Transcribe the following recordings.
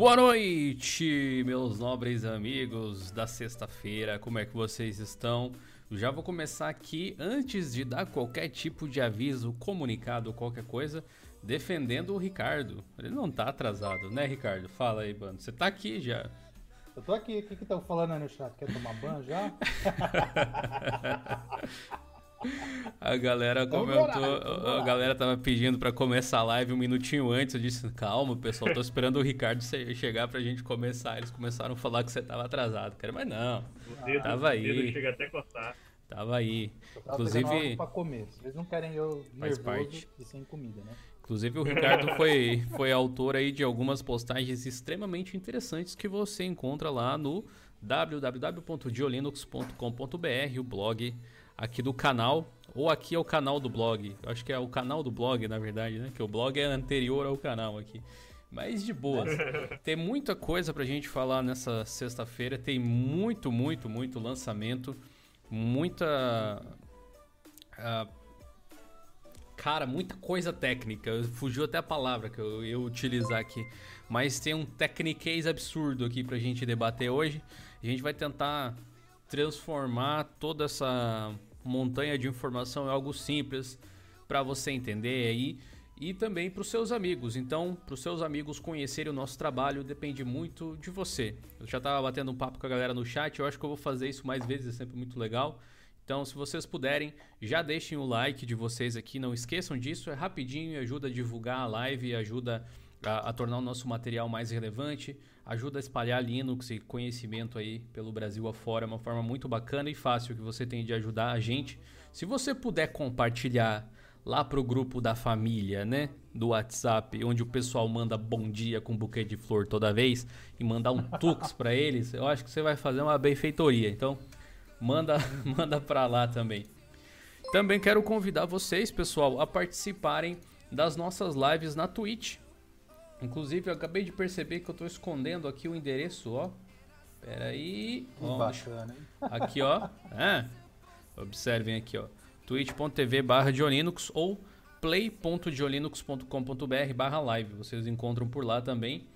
Boa noite, meus nobres amigos da sexta-feira. Como é que vocês estão? Já vou começar aqui antes de dar qualquer tipo de aviso, comunicado, qualquer coisa, defendendo o Ricardo. Ele não tá atrasado, né, Ricardo? Fala aí, mano. Você tá aqui já. Eu tô aqui, o que que estão falando aí no chat? Quer tomar banho já? A galera comentou, a galera tava pedindo para começar a live um minutinho antes. Eu disse: "Calma, pessoal, tô esperando o Ricardo chegar pra gente começar". Eles começaram a falar que você tava atrasado, cara, mas não. O dedo, tava aí. O dedo chega até coçar. Tava aí. Inclusive, para comer. Eles não querem eu faz parte. e sem comida, né? Inclusive o Ricardo foi, foi autor aí de algumas postagens extremamente interessantes que você encontra lá no www.diolinux.com.br, o blog aqui do canal, ou aqui é o canal do blog. Eu acho que é o canal do blog, na verdade, né? Que o blog é anterior ao canal aqui. Mas de boa. tem muita coisa pra gente falar nessa sexta-feira. Tem muito, muito, muito lançamento. Muita. Uh, cara, muita coisa técnica. Fugiu até a palavra que eu ia utilizar aqui. Mas tem um techniquez absurdo aqui pra gente debater hoje. A gente vai tentar transformar toda essa montanha de informação é algo simples para você entender aí e também para os seus amigos. Então, para os seus amigos conhecerem o nosso trabalho depende muito de você. Eu já estava batendo um papo com a galera no chat, eu acho que eu vou fazer isso mais vezes, é sempre muito legal. Então, se vocês puderem, já deixem o like de vocês aqui, não esqueçam disso, é rapidinho e ajuda a divulgar a live, ajuda a, a, tornar o nosso material mais relevante, ajuda a espalhar Linux e conhecimento aí pelo Brasil afora, é uma forma muito bacana e fácil que você tem de ajudar a gente. Se você puder compartilhar lá pro grupo da família, né, do WhatsApp, onde o pessoal manda bom dia com buquê de flor toda vez e mandar um tux para eles, eu acho que você vai fazer uma benfeitoria. Então, manda manda para lá também. Também quero convidar vocês, pessoal, a participarem das nossas lives na Twitch. Inclusive, eu acabei de perceber que eu estou escondendo aqui o endereço, ó. Pera aí. Ó, bacana, hein? Aqui, ó. É. Observem aqui, ó. twitch.tv barra Diolinux ou play.diolinux.com.br barra live. Vocês encontram por lá também.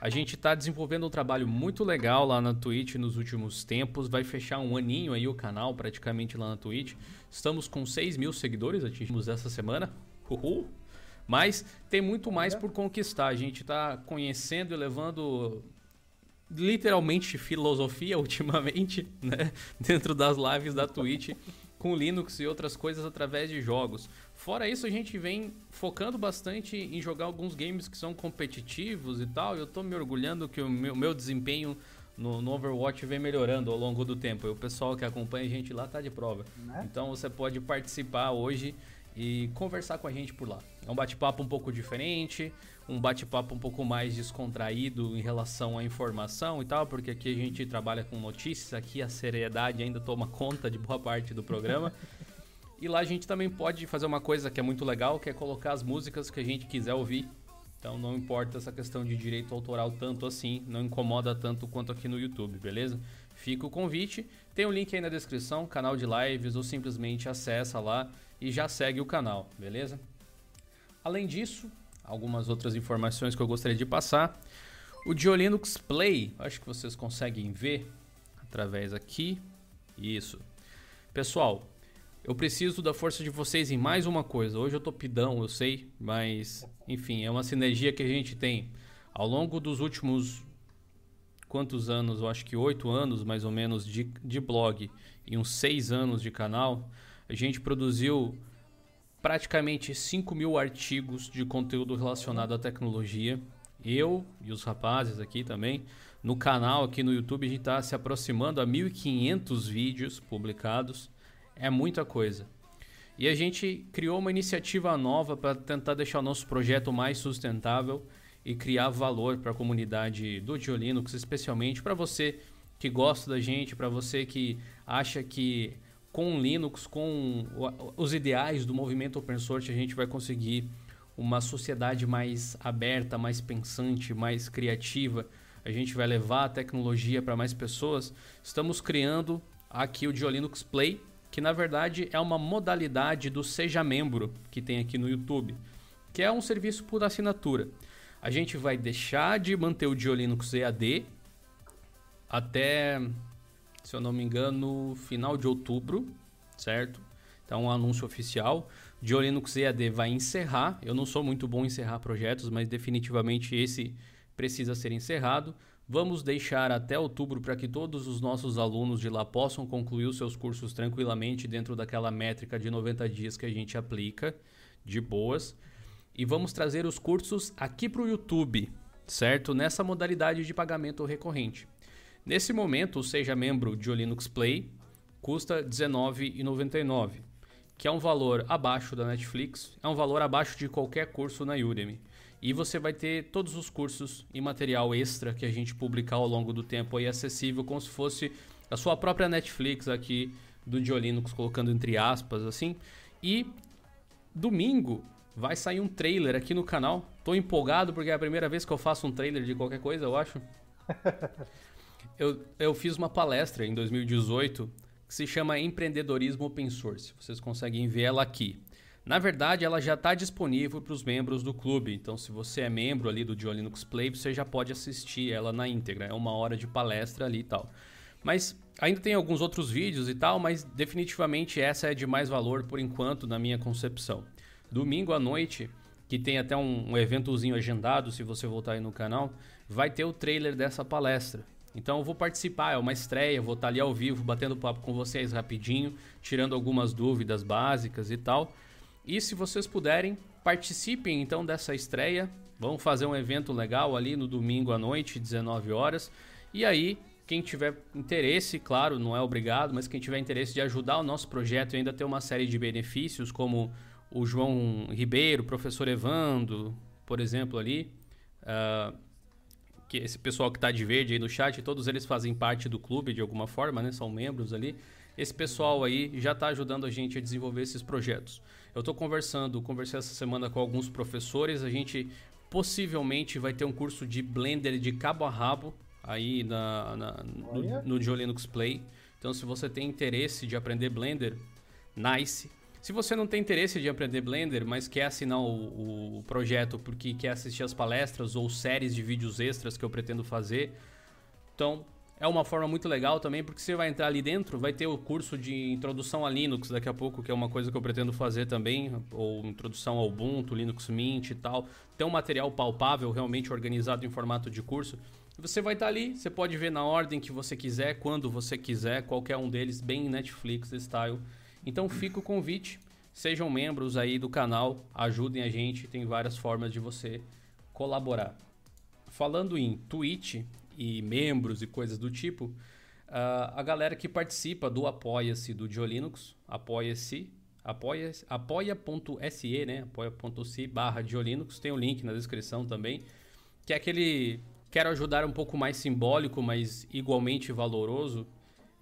A gente está desenvolvendo um trabalho muito legal lá na Twitch nos últimos tempos. Vai fechar um aninho aí o canal praticamente lá na Twitch. Estamos com 6 mil seguidores, atingimos essa semana. Uhul! Mas tem muito mais por conquistar. A gente está conhecendo e levando literalmente filosofia ultimamente, né? Dentro das lives da Twitch com Linux e outras coisas através de jogos. Fora isso, a gente vem focando bastante em jogar alguns games que são competitivos e tal. Eu estou me orgulhando que o meu, meu desempenho no, no, Overwatch vem melhorando ao longo do tempo. E o pessoal que acompanha a gente lá tá de prova. Né? Então você pode participar hoje e conversar com a gente por lá. É um bate-papo um pouco diferente, um bate-papo um pouco mais descontraído em relação à informação e tal, porque aqui a gente trabalha com notícias, aqui a seriedade ainda toma conta de boa parte do programa. e lá a gente também pode fazer uma coisa que é muito legal, que é colocar as músicas que a gente quiser ouvir. Então não importa essa questão de direito autoral tanto assim, não incomoda tanto quanto aqui no YouTube, beleza? Fica o convite, tem o um link aí na descrição, canal de lives ou simplesmente acessa lá e já segue o canal, beleza? Além disso, algumas outras informações que eu gostaria de passar. O Diolinux Play, acho que vocês conseguem ver através aqui. Isso. Pessoal, eu preciso da força de vocês em mais uma coisa. Hoje eu tô pidão, eu sei, mas enfim, é uma sinergia que a gente tem ao longo dos últimos quantos anos? Eu acho que oito anos mais ou menos de, de blog e uns seis anos de canal. A gente produziu praticamente 5 mil artigos de conteúdo relacionado à tecnologia. Eu e os rapazes aqui também. No canal aqui no YouTube a gente está se aproximando a 1.500 vídeos publicados. É muita coisa. E a gente criou uma iniciativa nova para tentar deixar o nosso projeto mais sustentável e criar valor para a comunidade do Diolinux, especialmente para você que gosta da gente, para você que acha que com Linux, com os ideais do movimento open source, a gente vai conseguir uma sociedade mais aberta, mais pensante, mais criativa. A gente vai levar a tecnologia para mais pessoas. Estamos criando aqui o Diolinux Play, que na verdade é uma modalidade do Seja Membro que tem aqui no YouTube, que é um serviço por assinatura. A gente vai deixar de manter o Diolinux EAD até, se eu não me engano, final de outubro, certo? Então, um anúncio oficial. Diolinux EAD vai encerrar. Eu não sou muito bom em encerrar projetos, mas definitivamente esse precisa ser encerrado. Vamos deixar até outubro para que todos os nossos alunos de lá possam concluir os seus cursos tranquilamente dentro daquela métrica de 90 dias que a gente aplica, de boas. E vamos trazer os cursos aqui para o YouTube, certo? Nessa modalidade de pagamento recorrente. Nesse momento, seja membro de Linux Play, custa R$19,99, que é um valor abaixo da Netflix, é um valor abaixo de qualquer curso na Udemy. E você vai ter todos os cursos e material extra que a gente publicar ao longo do tempo aí acessível, como se fosse a sua própria Netflix aqui do Diolinux, colocando entre aspas assim. E domingo vai sair um trailer aqui no canal. Tô empolgado porque é a primeira vez que eu faço um trailer de qualquer coisa, eu acho. eu, eu fiz uma palestra em 2018 que se chama Empreendedorismo Open Source. Vocês conseguem ver ela aqui. Na verdade, ela já está disponível para os membros do clube. Então, se você é membro ali do Dio Linux Play, você já pode assistir ela na íntegra. É uma hora de palestra ali e tal. Mas ainda tem alguns outros vídeos e tal, mas definitivamente essa é de mais valor por enquanto, na minha concepção. Domingo à noite, que tem até um, um eventozinho agendado, se você voltar aí no canal, vai ter o trailer dessa palestra. Então eu vou participar, é uma estreia, vou estar ali ao vivo, batendo papo com vocês rapidinho, tirando algumas dúvidas básicas e tal. E se vocês puderem, participem então dessa estreia. Vamos fazer um evento legal ali no domingo à noite, 19 horas. E aí, quem tiver interesse, claro, não é obrigado, mas quem tiver interesse de ajudar o nosso projeto e ainda ter uma série de benefícios, como o João Ribeiro, o professor Evando, por exemplo, ali. Uh, que esse pessoal que está de verde aí no chat, todos eles fazem parte do clube de alguma forma, né? São membros ali. Esse pessoal aí já está ajudando a gente a desenvolver esses projetos. Eu estou conversando, conversei essa semana com alguns professores. A gente possivelmente vai ter um curso de Blender de cabo a rabo aí na, na no, no Linux Play. Então, se você tem interesse de aprender Blender, nice. Se você não tem interesse de aprender Blender, mas quer assinar o, o, projeto porque quer assistir as palestras ou séries de vídeos extras que eu pretendo fazer, então é uma forma muito legal também, porque você vai entrar ali dentro, vai ter o curso de introdução a Linux daqui a pouco, que é uma coisa que eu pretendo fazer também, ou introdução ao Ubuntu, Linux Mint e tal. Tem um material palpável, realmente organizado em formato de curso. Você vai estar ali, você pode ver na ordem que você quiser, quando você quiser, qualquer um deles, bem Netflix style. Então fica o convite, sejam membros aí do canal, ajudem a gente, tem várias formas de você colaborar. Falando em Twitch, e membros e coisas do tipo, uh, a galera que participa do Apoia-se do Diolinux, apoia-se, apoia.se, apoia né? apoia.se barra Diolinux, tem o um link na descrição também, que é aquele, quero ajudar um pouco mais simbólico, mas igualmente valoroso,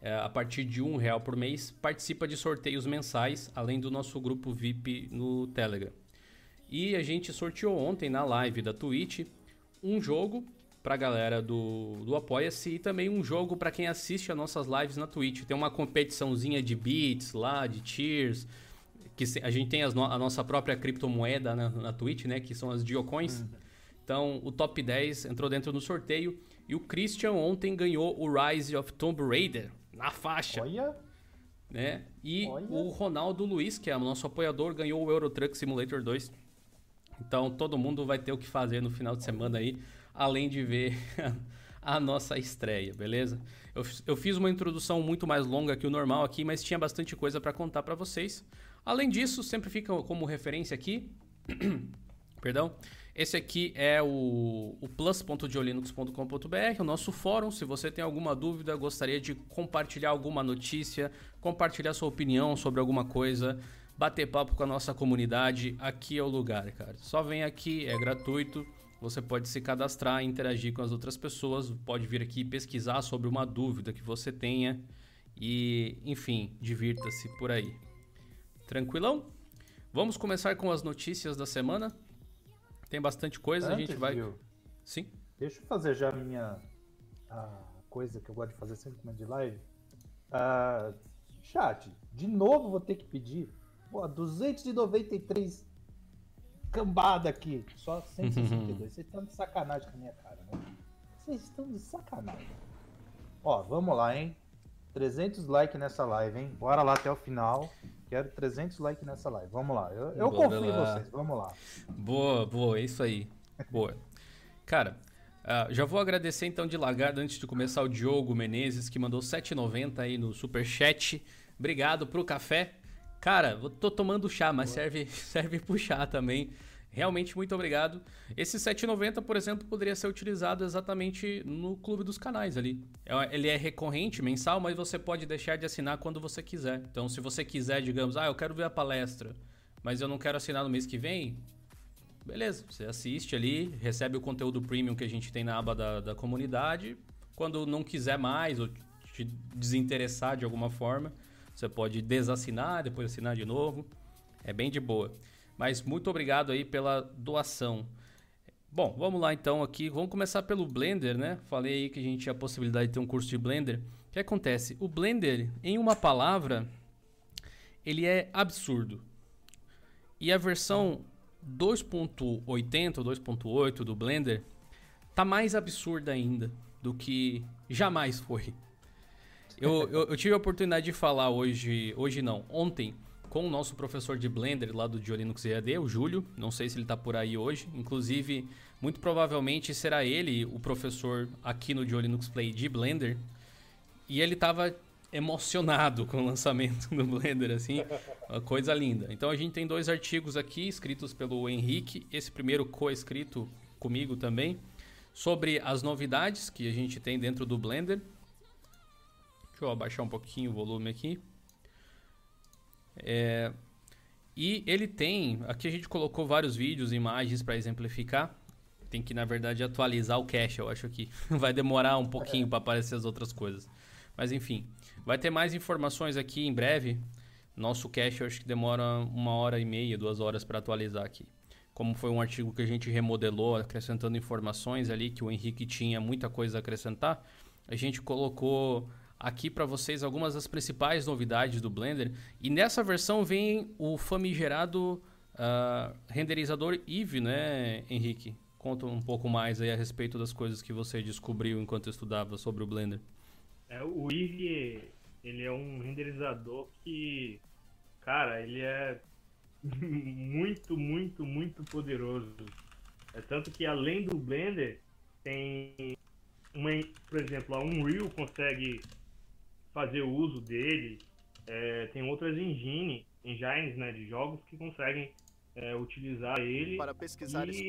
a partir de um real por mês, participa de sorteios mensais, além do nosso grupo VIP no Telegram. E a gente sorteou ontem na live da Twitch um jogo pra galera do, do Apoia-se e também um jogo para quem assiste as nossas lives na Twitch. Tem uma competiçãozinha de beats lá, de cheers, que a gente tem no, a nossa própria criptomoeda na, na Twitch, né, que são as Geocoins. Uhum. Então, o top 10 entrou dentro do sorteio e o Christian ontem ganhou o Rise of Tomb Raider na faixa. Olha! Né? E Olha. o Ronaldo Luiz, que é o nosso apoiador, ganhou o Euro Truck Simulator 2. Então, todo mundo vai ter o que fazer no final de semana aí além de ver a nossa estreia, beleza? Eu, eu fiz uma introdução muito mais longa que o normal aqui, mas tinha bastante coisa para contar para vocês. Além disso, sempre fica como referência aqui, perdão, esse aqui é o, o plus.diolinux.com.br, o nosso fórum. Se você tem alguma dúvida, gostaria de compartilhar alguma notícia, compartilhar sua opinião sobre alguma coisa, bater papo com a nossa comunidade, aqui é o lugar, cara. Só vem aqui, é gratuito. Você pode se cadastrar, interagir com as outras pessoas, pode vir aqui pesquisar sobre uma dúvida que você tenha e, enfim, divirta-se por aí. Tranquilão? Vamos começar com as notícias da semana. Tem bastante coisa, Antes, a gente vai. Viu? Sim. Deixa eu fazer já a minha a coisa que eu gosto de fazer sempre com de live. Uh, chat, de novo vou ter que pedir. Pô, 293 cambada aqui. Só 162. Vocês estão de sacanagem com a minha cara, né? Vocês estão de sacanagem. Ó, vamos lá, hein? 300 likes nessa live, hein? Bora lá até o final. Quero 300 likes nessa live. Vamos lá. Eu, eu confio em vocês. Vamos lá. Boa, boa. É isso aí. Boa. Cara, uh, já vou agradecer então de largada antes de começar o Diogo Menezes, que mandou 7,90 aí no super chat. Obrigado pro café. Cara, tô tomando chá, mas serve, serve pro chá também. Realmente muito obrigado. Esse 7,90, por exemplo, poderia ser utilizado exatamente no clube dos canais ali. É, ele é recorrente, mensal, mas você pode deixar de assinar quando você quiser. Então, se você quiser, digamos, ah, eu quero ver a palestra, mas eu não quero assinar no mês que vem, beleza, você assiste ali, recebe o conteúdo premium que a gente tem na aba da, da comunidade. Quando não quiser mais ou te desinteressar de alguma forma, você pode desassinar, depois assinar de novo. É bem de boa. Mas muito obrigado aí pela doação. Bom, vamos lá então aqui. Vamos começar pelo Blender, né? Falei aí que a gente tinha a possibilidade de ter um curso de Blender. O que acontece? O Blender, em uma palavra, ele é absurdo. E a versão 2.80 ou 2.8 do Blender tá mais absurda ainda do que jamais foi. Eu, eu, eu, tive a oportunidade de falar hoje, hoje não, ontem, com o nosso professor de Blender lá do Diolinux EAD, o Júlio. Não sei se ele está por aí hoje. Inclusive, muito provavelmente será ele o professor aqui no Diolinux Play de Blender. E ele estava emocionado com o lançamento do Blender, assim, uma coisa linda. Então a gente tem dois artigos aqui escritos pelo Henrique, esse primeiro co-escrito comigo também, sobre as novidades que a gente tem dentro do Blender. Deixa eu abaixar um pouquinho o volume aqui. É, e ele tem, aqui a gente colocou vários vídeos, imagens para exemplificar. Tem que, na verdade, atualizar o cache, eu acho que vai demorar um pouquinho para aparecer as outras coisas. Mas enfim, vai ter mais informações aqui em breve. Nosso cache eu acho que demora uma hora e meia, duas horas para atualizar aqui. Como foi um artigo que a gente remodelou, acrescentando informações ali, que o Henrique tinha muita coisa a acrescentar, a gente colocou aqui para vocês algumas das principais novidades do Blender. E nessa versão vem o famigerado uh, renderizador Eve, né, Henrique? Conta um pouco mais aí a respeito das coisas que você descobriu enquanto estudava sobre o Blender. É, o Eve, ele é um renderizador que, cara, ele é muito, muito, muito poderoso. É tanto que além do Blender, tem uma, por exemplo, a Unreal consegue fazer uso dele. É, tem outras engine, engines né, de jogos que conseguem é, utilizar ele para pesquisar e isso.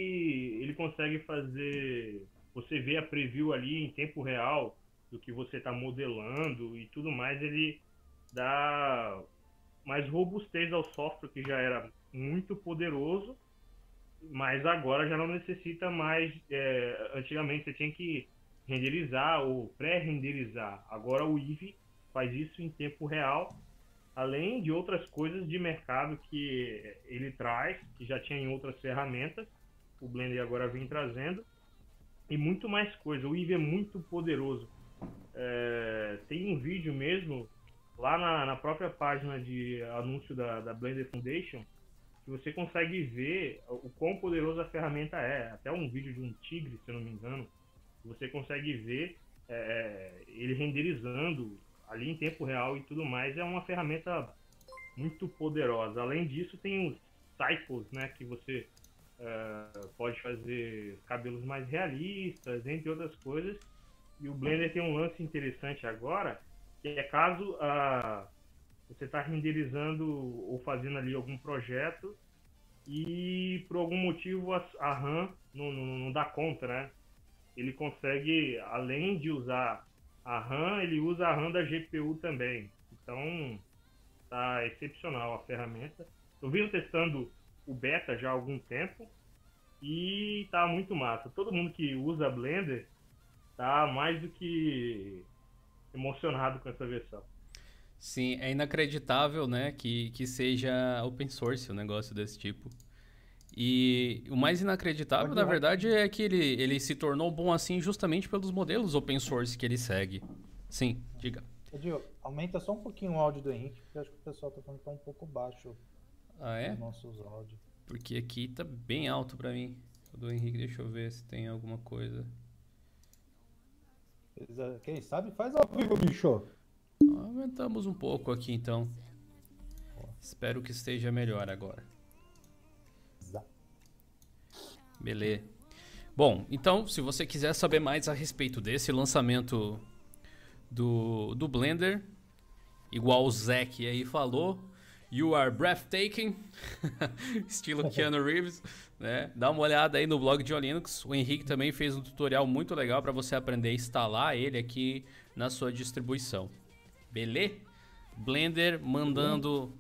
ele consegue fazer você vê a preview ali em tempo real do que você está modelando e tudo mais ele dá mais robustez ao software que já era muito poderoso mas agora já não necessita mais é, antigamente você tinha que renderizar ou pré-renderizar agora o Eevee faz isso em tempo real, além de outras coisas de mercado que ele traz, que já tinha em outras ferramentas, o Blender agora vem trazendo, e muito mais coisa. O Eevee é muito poderoso. É, tem um vídeo mesmo lá na, na, própria página de anúncio da, da Blender Foundation que você consegue ver o quão poderosa a ferramenta é. Até um vídeo de um tigre, se eu não me engano, você consegue ver é, é ele renderizando ali em tempo real e tudo mais, é uma ferramenta muito poderosa. Além disso, tem os cycles, né, que você uh, pode fazer cabelos mais realistas, entre outras coisas. E o Blender tem um lance interessante agora, que é caso uh, você está renderizando ou fazendo ali algum projeto e por algum motivo a, a RAM não, não, não dá conta, né? Ele consegue, além de usar a RAM, ele usa a RAM da GPU também. Então, tá excepcional a ferramenta. Eu venho testando o beta já há algum tempo e tá muito massa. Todo mundo que usa Blender tá mais do que emocionado com essa versão. Sim, é inacreditável, né, que, que seja open source um negócio desse tipo. E o mais inacreditável, na verdade, é que ele, ele se tornou bom assim justamente pelos modelos open source que ele segue. Sim, diga. Edil, aumenta só um pouquinho o áudio do Henrique, porque acho que o pessoal tá falando que tá um pouco baixo ah, é? os nossos áudios. Porque aqui tá bem alto pra mim. O do Henrique, deixa eu ver se tem alguma coisa. Quem sabe faz ao vivo, bicho. Aumentamos um pouco aqui então. Espero que esteja melhor agora. Beleza. Bom, então, se você quiser saber mais a respeito desse lançamento do, do Blender, igual o Zack aí falou, You Are Breathtaking, estilo Keanu Reeves, né? Dá uma olhada aí no blog de Linux. O Henrique também fez um tutorial muito legal para você aprender a instalar ele aqui na sua distribuição. Beleza? Blender mandando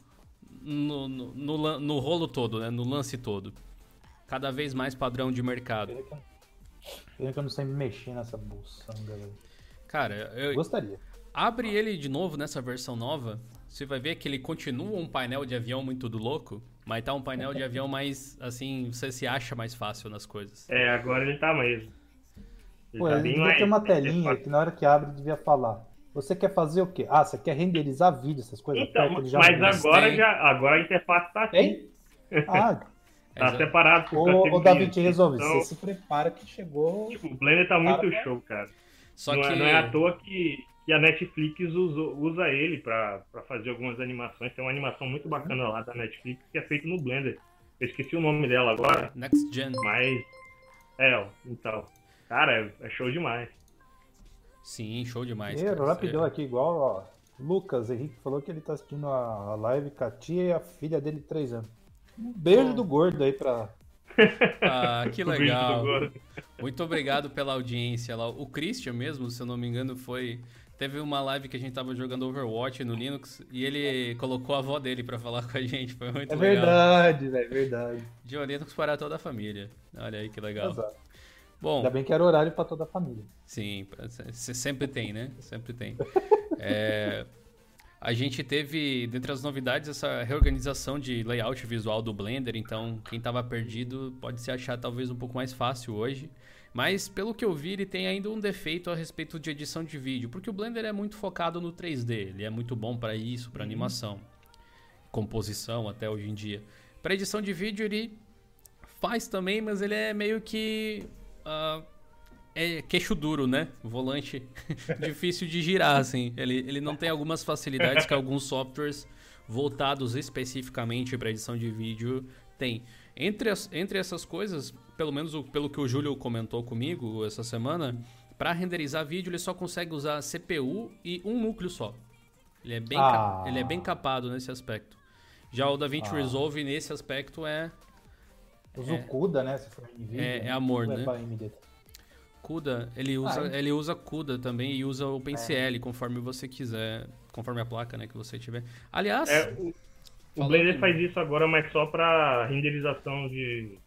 no, no, no, no, rolo todo, né? No lance todo. Cada vez mais padrão de mercado. Pena que eu não sei mexer nessa buçanga, velho. Cara, eu. Gostaria. Abre ele de novo nessa versão nova. Você vai ver que ele continua um painel de avião muito do louco, mas tá um painel de avião mais, assim, você se acha mais fácil nas coisas. É, agora ele tá mesmo. Ele Pô, tá ele devia mais... ter uma telinha que na hora que abre devia falar. Você quer fazer o quê? Ah, você quer renderizar vídeo, essas coisas? Então, mas agora, já, agora a interface tá aqui. Hein? Ah, Tá separado. O, o David resolve. Então, você se prepara que chegou. Tipo, o Blender tá muito cara, show, cara. Só não, é, que... é, não é à toa que, que a Netflix usa, usa ele pra, pra fazer algumas animações. Tem uma animação muito bacana lá da Netflix que é feita no Blender. Eu esqueci o nome dela agora. Next Gen. Mas. É, então. Cara, é, é show demais. Sim, show demais. E, rapidão aqui, igual, ó. Lucas Henrique falou que ele tá assistindo a live com a tia e a filha dele de 3 anos. Um beijo do gordo aí pra. Ah, que legal. Muito obrigado pela audiência lá. O Christian mesmo, se eu não me engano, foi. Teve uma live que a gente tava jogando Overwatch no Linux e ele colocou a avó dele para falar com a gente. Foi muito é legal. Verdade, é verdade. De Linux para toda a família. Olha aí que legal. Exato. Bom, Ainda bem que era horário para toda a família. Sim, sempre tem, né? Sempre tem. É, a gente teve, dentre as novidades, essa reorganização de layout visual do Blender, então quem estava perdido pode se achar talvez um pouco mais fácil hoje. Mas pelo que eu vi, ele tem ainda um defeito a respeito de edição de vídeo, porque o Blender é muito focado no 3D, ele é muito bom para isso, para uhum. animação, composição até hoje em dia. Para edição de vídeo ele faz também, mas ele é meio que uh, é queixo duro, né? Volante difícil de girar, assim. Ele, ele não tem algumas facilidades que alguns softwares voltados especificamente para edição de vídeo têm. Entre, as, entre essas coisas, pelo menos o, pelo que o Júlio comentou comigo essa semana, para renderizar vídeo ele só consegue usar CPU e um núcleo só. Ele é bem, ah. ele é bem capado nesse aspecto. Já o DaVinci ah. Resolve nesse aspecto é. É, o CUDA, né? Se for NVIDIA, é, é amor, né? CUDA, ele usa, ah, ele usa CUDA também e usa OpenCL, é. conforme você quiser, conforme a placa né, que você tiver. Aliás... É, o, o Blender faz isso agora, mas só para renderização de...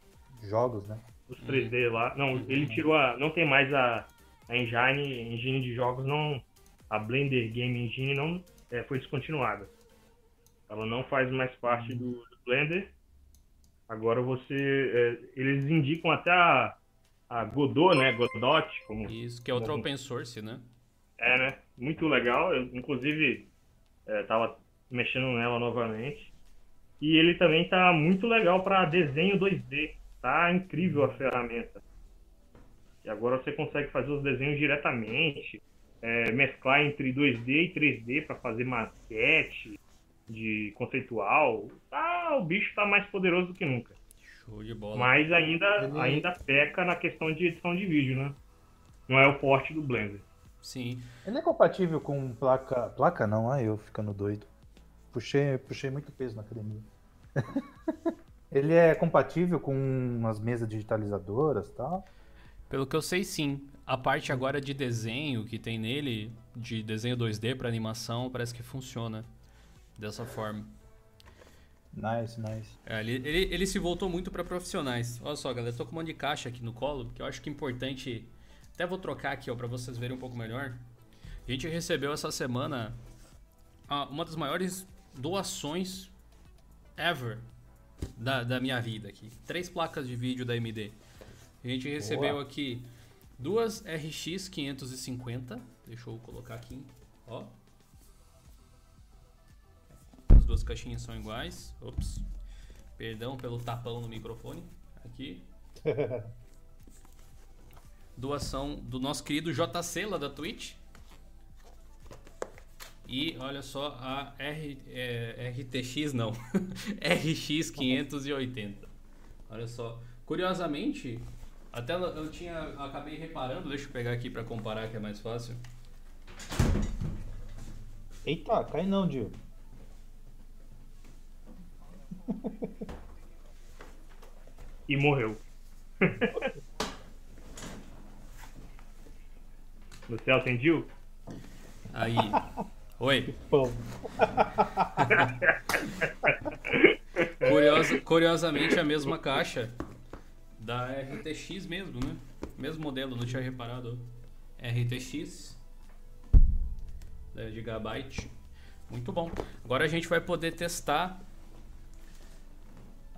Jogos, né? Os 3D lá. Não, ele tirou a... Não tem mais a, a engine, engine de jogos, não... A Blender Game Engine não é, foi descontinuada. Ela não faz mais parte do, do Blender. Agora você... É, eles indicam até a a Godot, né? Godot. Como, Isso, que é outro como... open source, né? É, né? Muito legal. Eu, inclusive, estava é, mexendo nela novamente. E ele também tá muito legal para desenho 2D. Tá incrível a ferramenta. E agora você consegue fazer os desenhos diretamente, é, mesclar entre 2D e 3D para fazer maquete de conceitual. Ah, o bicho tá mais poderoso do que nunca. Show de bola. Mas ainda, Ele... ainda peca na questão de edição de vídeo, né? Não é o forte do Blender. Sim. Ele é compatível com placa. Placa não, ah, eu ficando doido. Puxei, puxei muito peso na academia. Ele é compatível com as mesas digitalizadoras e tal? Pelo que eu sei, sim. A parte agora de desenho que tem nele, de desenho 2D para animação, parece que funciona dessa forma. Nice, nice. É, ele, ele, ele, se voltou muito para profissionais. Olha só, galera, eu tô com um monte de caixa aqui no colo, que eu acho que é importante. Até vou trocar aqui, ó, para vocês verem um pouco melhor. A gente recebeu essa semana uma das maiores doações ever da, da minha vida aqui. Três placas de vídeo da AMD. A gente recebeu Boa. aqui duas RX 550. Deixa eu colocar aqui, ó duas caixinhas são iguais. Ops. Perdão pelo tapão no microfone. Aqui. Doação do nosso querido JC lá da Twitch. E olha só a R, é, RTX não, RX 580. Olha só. Curiosamente, até eu tinha acabei reparando, deixa eu pegar aqui para comparar que é mais fácil. Eita, cai não, Dio. E morreu. tem Dio? Aí. Oi. Curiosa, curiosamente a mesma caixa da RTX mesmo, né? Mesmo modelo, não tinha reparado. RTX 10 GB. Muito bom. Agora a gente vai poder testar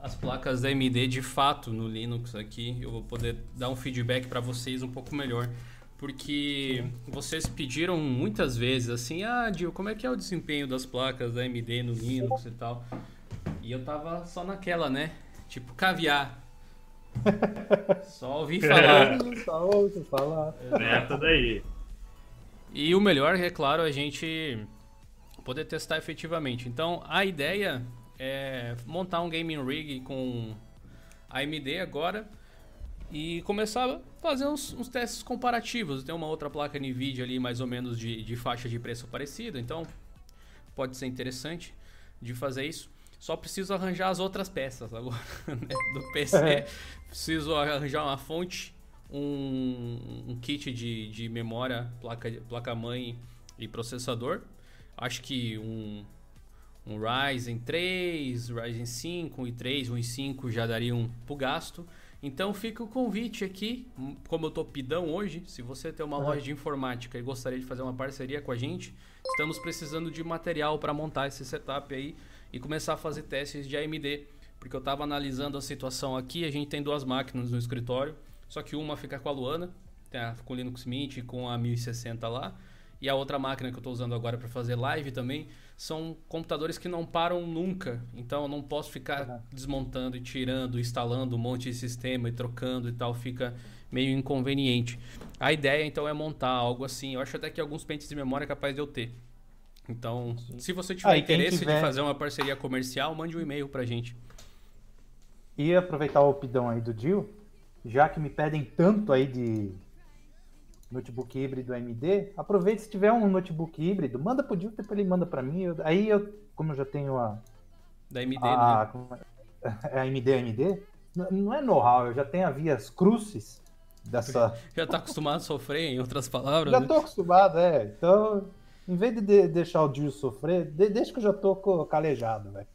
as placas da AMD de fato no Linux aqui. Eu vou poder dar um feedback para vocês um pouco melhor. Porque vocês pediram muitas vezes assim, ah, Dio, como é que é o desempenho das placas da AMD no Linux e tal? E eu tava só naquela, né? Tipo, caviar. Só ouvi falar. Só ouvi falar. Essa daí. E o melhor é, claro, a gente poder testar efetivamente. Então, a ideia é montar um gaming rig com AMD agora e começar a fazer uns, uns, testes comparativos. Tem uma outra placa NVIDIA ali, mais ou menos de, de faixa de preço parecida, então pode ser interessante de fazer isso. Só preciso arranjar as outras peças agora né? do PC. É. Preciso arranjar uma fonte, um, um kit de, de memória, placa, placa e processador. Acho que um, um Ryzen 3, Ryzen 5, um i3, um i5 já dariam pro gasto. Então fica o convite aqui, como eu tô pidão hoje, se você tem uma uhum. loja de informática e gostaria de fazer uma parceria com a gente, estamos precisando de material para montar esse setup aí e começar a fazer testes de AMD, porque eu estava analisando a situação aqui, a gente tem duas máquinas no escritório, só que uma fica com a Luana, com o Linux Mint com a 1060 lá, e a outra máquina que eu estou usando agora para fazer live também são computadores que não param nunca. Então eu não posso ficar uhum. desmontando e tirando, instalando um monte de sistema e trocando e tal, fica meio inconveniente. A ideia então é montar algo assim. Eu acho até que alguns pentes de memória é capaz de eu ter. Então, Sim. se você tiver ah, interesse tiver... de fazer uma parceria comercial, mande um e-mail pra gente. E aproveitar o opidão aí do Dio, já que me pedem tanto aí de notebook híbrido AMD, aproveite se tiver um notebook híbrido, manda pro Dio, depois ele manda para mim. Eu, aí eu, como eu já tenho a. Da AMD, a, né? É, a AMD, AMD, não é know-how, eu já tenho a vias crucis dessa. Já tá acostumado a sofrer, em outras palavras? Já né? tô acostumado, é. Então em vez de, deixar o Dio sofrer, de, deixa que eu já tô calejado, velho.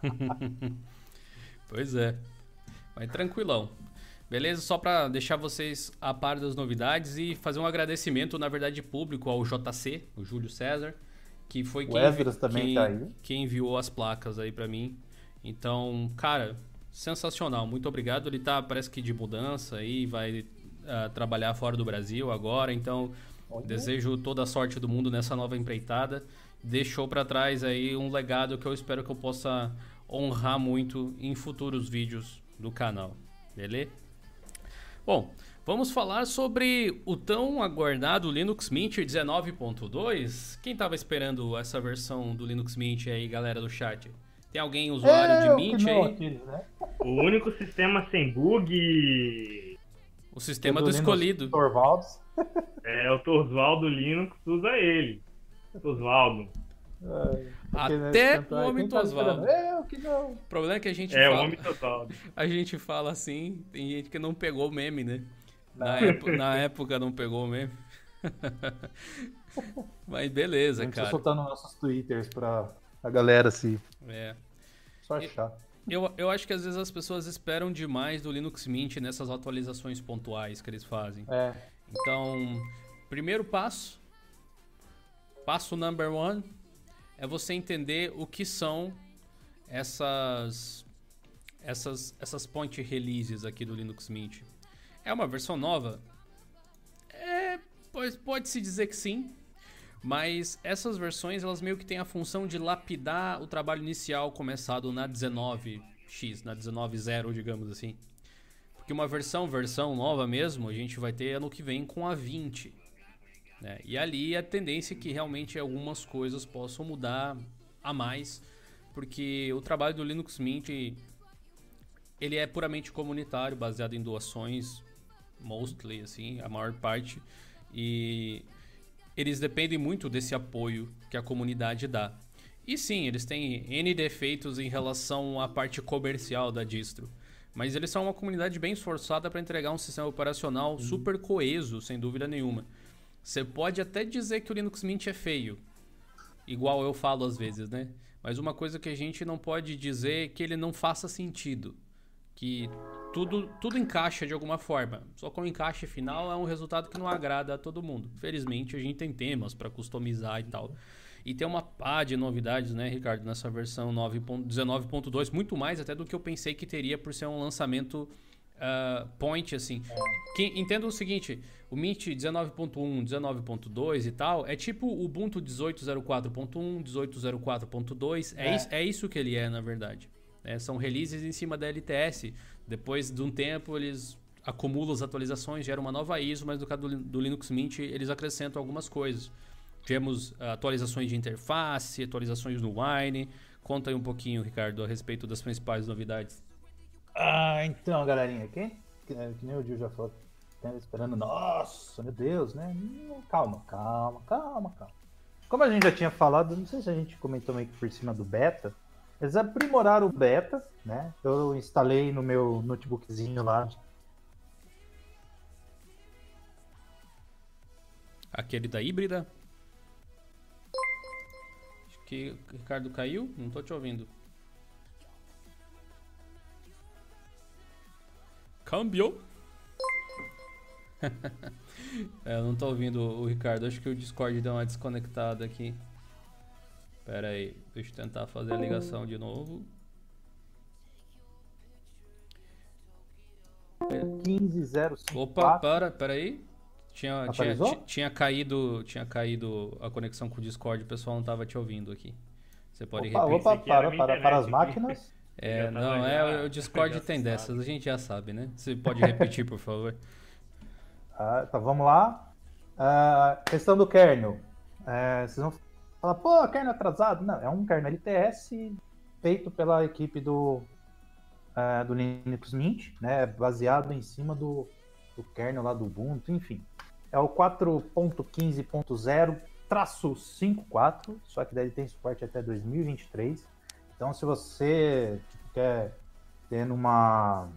pois é. Vai tranquilão. Beleza? Só para deixar vocês a par das novidades e fazer um agradecimento, na verdade, público ao JC, o Júlio César, que foi quem, quem, tá quem enviou as placas aí para mim. Então, cara, sensacional. Muito obrigado. Ele tá, parece que de mudança aí, vai uh, trabalhar fora do Brasil agora. Então, Desejo toda a sorte do mundo nessa nova empreitada. Deixou para trás aí um legado que eu espero que eu possa honrar muito em futuros vídeos do canal. Beleza? Bom, vamos falar sobre o tão aguardado Linux Mint 19.2. Quem estava esperando essa versão do Linux Mint aí, galera do chat? Tem alguém usuário é, de Mint aí? Aqui, né? O único sistema sem bug. O sistema do, do escolhido. Torvalds. É, o Torvaldo Linux usa ele. Torvaldo. Até o homem tá Tosvaldo. É, o que não. O problema é que a gente é, fala. o homem. A gente fala assim, tem gente que não pegou o meme, né? Na, época, na época não pegou o meme. Mas beleza, cara. Só soltando nossos twitters pra a galera se. É. Só achar. Eu, eu acho que às vezes as pessoas esperam demais do Linux Mint nessas atualizações pontuais que eles fazem. É. Então, primeiro passo, passo number one, é você entender o que são essas essas essas point releases aqui do Linux Mint. É uma versão nova? É, pode, pode se dizer que sim, mas essas versões elas meio que têm a função de lapidar o trabalho inicial começado na 19 X, na 19.0, digamos assim. Porque uma versão, versão nova mesmo, a gente vai ter ano que vem com a 20. Né? E ali a tendência é que realmente algumas coisas possam mudar a mais, porque o trabalho do Linux Mint ele é puramente comunitário, baseado em doações, mostly assim, a maior parte, e eles dependem muito desse apoio que a comunidade dá. E sim, eles têm N defeitos em relação à parte comercial da distro. Mas eles são uma comunidade bem esforçada para entregar um sistema operacional uhum. super coeso, sem dúvida nenhuma. Você pode até dizer que o Linux Mint é feio, igual eu falo às vezes, né? Mas uma coisa que a gente não pode dizer é que ele não faça sentido, que tudo tudo encaixa de alguma forma. Só que o encaixe final é um resultado que não agrada a todo mundo. Felizmente a gente tem temas para customizar e tal. E tem uma pá de novidades, né, Ricardo, nessa versão 19.2, muito mais até do que eu pensei que teria por ser um lançamento uh, point, assim. Que, entenda o seguinte, o Mint 19.1, 19.2 e tal, é tipo o Ubuntu 18.04.1, 18.04.2, é, é. Isso, é isso que ele é, na verdade. É, são releases em cima da LTS. Depois de um tempo, eles acumulam as atualizações, geram uma nova ISO, mas no caso do, do Linux Mint, eles acrescentam algumas coisas. Tivemos atualizações de interface, atualizações no Wine. Conta aí um pouquinho, Ricardo, a respeito das principais novidades. Ah, então, galerinha, quem, que, que nem o Gil já falou, tá esperando, nossa, meu Deus, né? Calma, calma, calma, calma. Como a gente já tinha falado, não sei se a gente comentou meio que por cima do beta, eles aprimoraram o beta, né? Eu instalei no meu notebookzinho lá. Aquele da híbrida? que o Ricardo caiu? Não tô te ouvindo. Câmbio. é, eu não tô ouvindo o Ricardo. Acho que o Discord deu uma desconectada aqui. Pera aí, deixa eu tentar fazer a ligação de novo. 1505. Opa, para, pera aí. Tinha, tinha, tinha, caído, tinha caído a conexão com o Discord, o pessoal não estava te ouvindo aqui. Você pode opa, repetir. Opa, para, para, para as máquinas. É, não, é, o Discord tem dessas, a gente já sabe, né? Você pode repetir, por favor. Ah, tá, vamos lá. Uh, questão do kernel. Uh, vocês vão falar, pô, kernel atrasado. Não, é um kernel LTS feito pela equipe do, uh, do Linux Mint, né? Baseado em cima do, do kernel lá do Ubuntu, enfim é o 4.15.0 traço 54, só que daí tem suporte até 2023. Então, se você tipo, quer ter uma,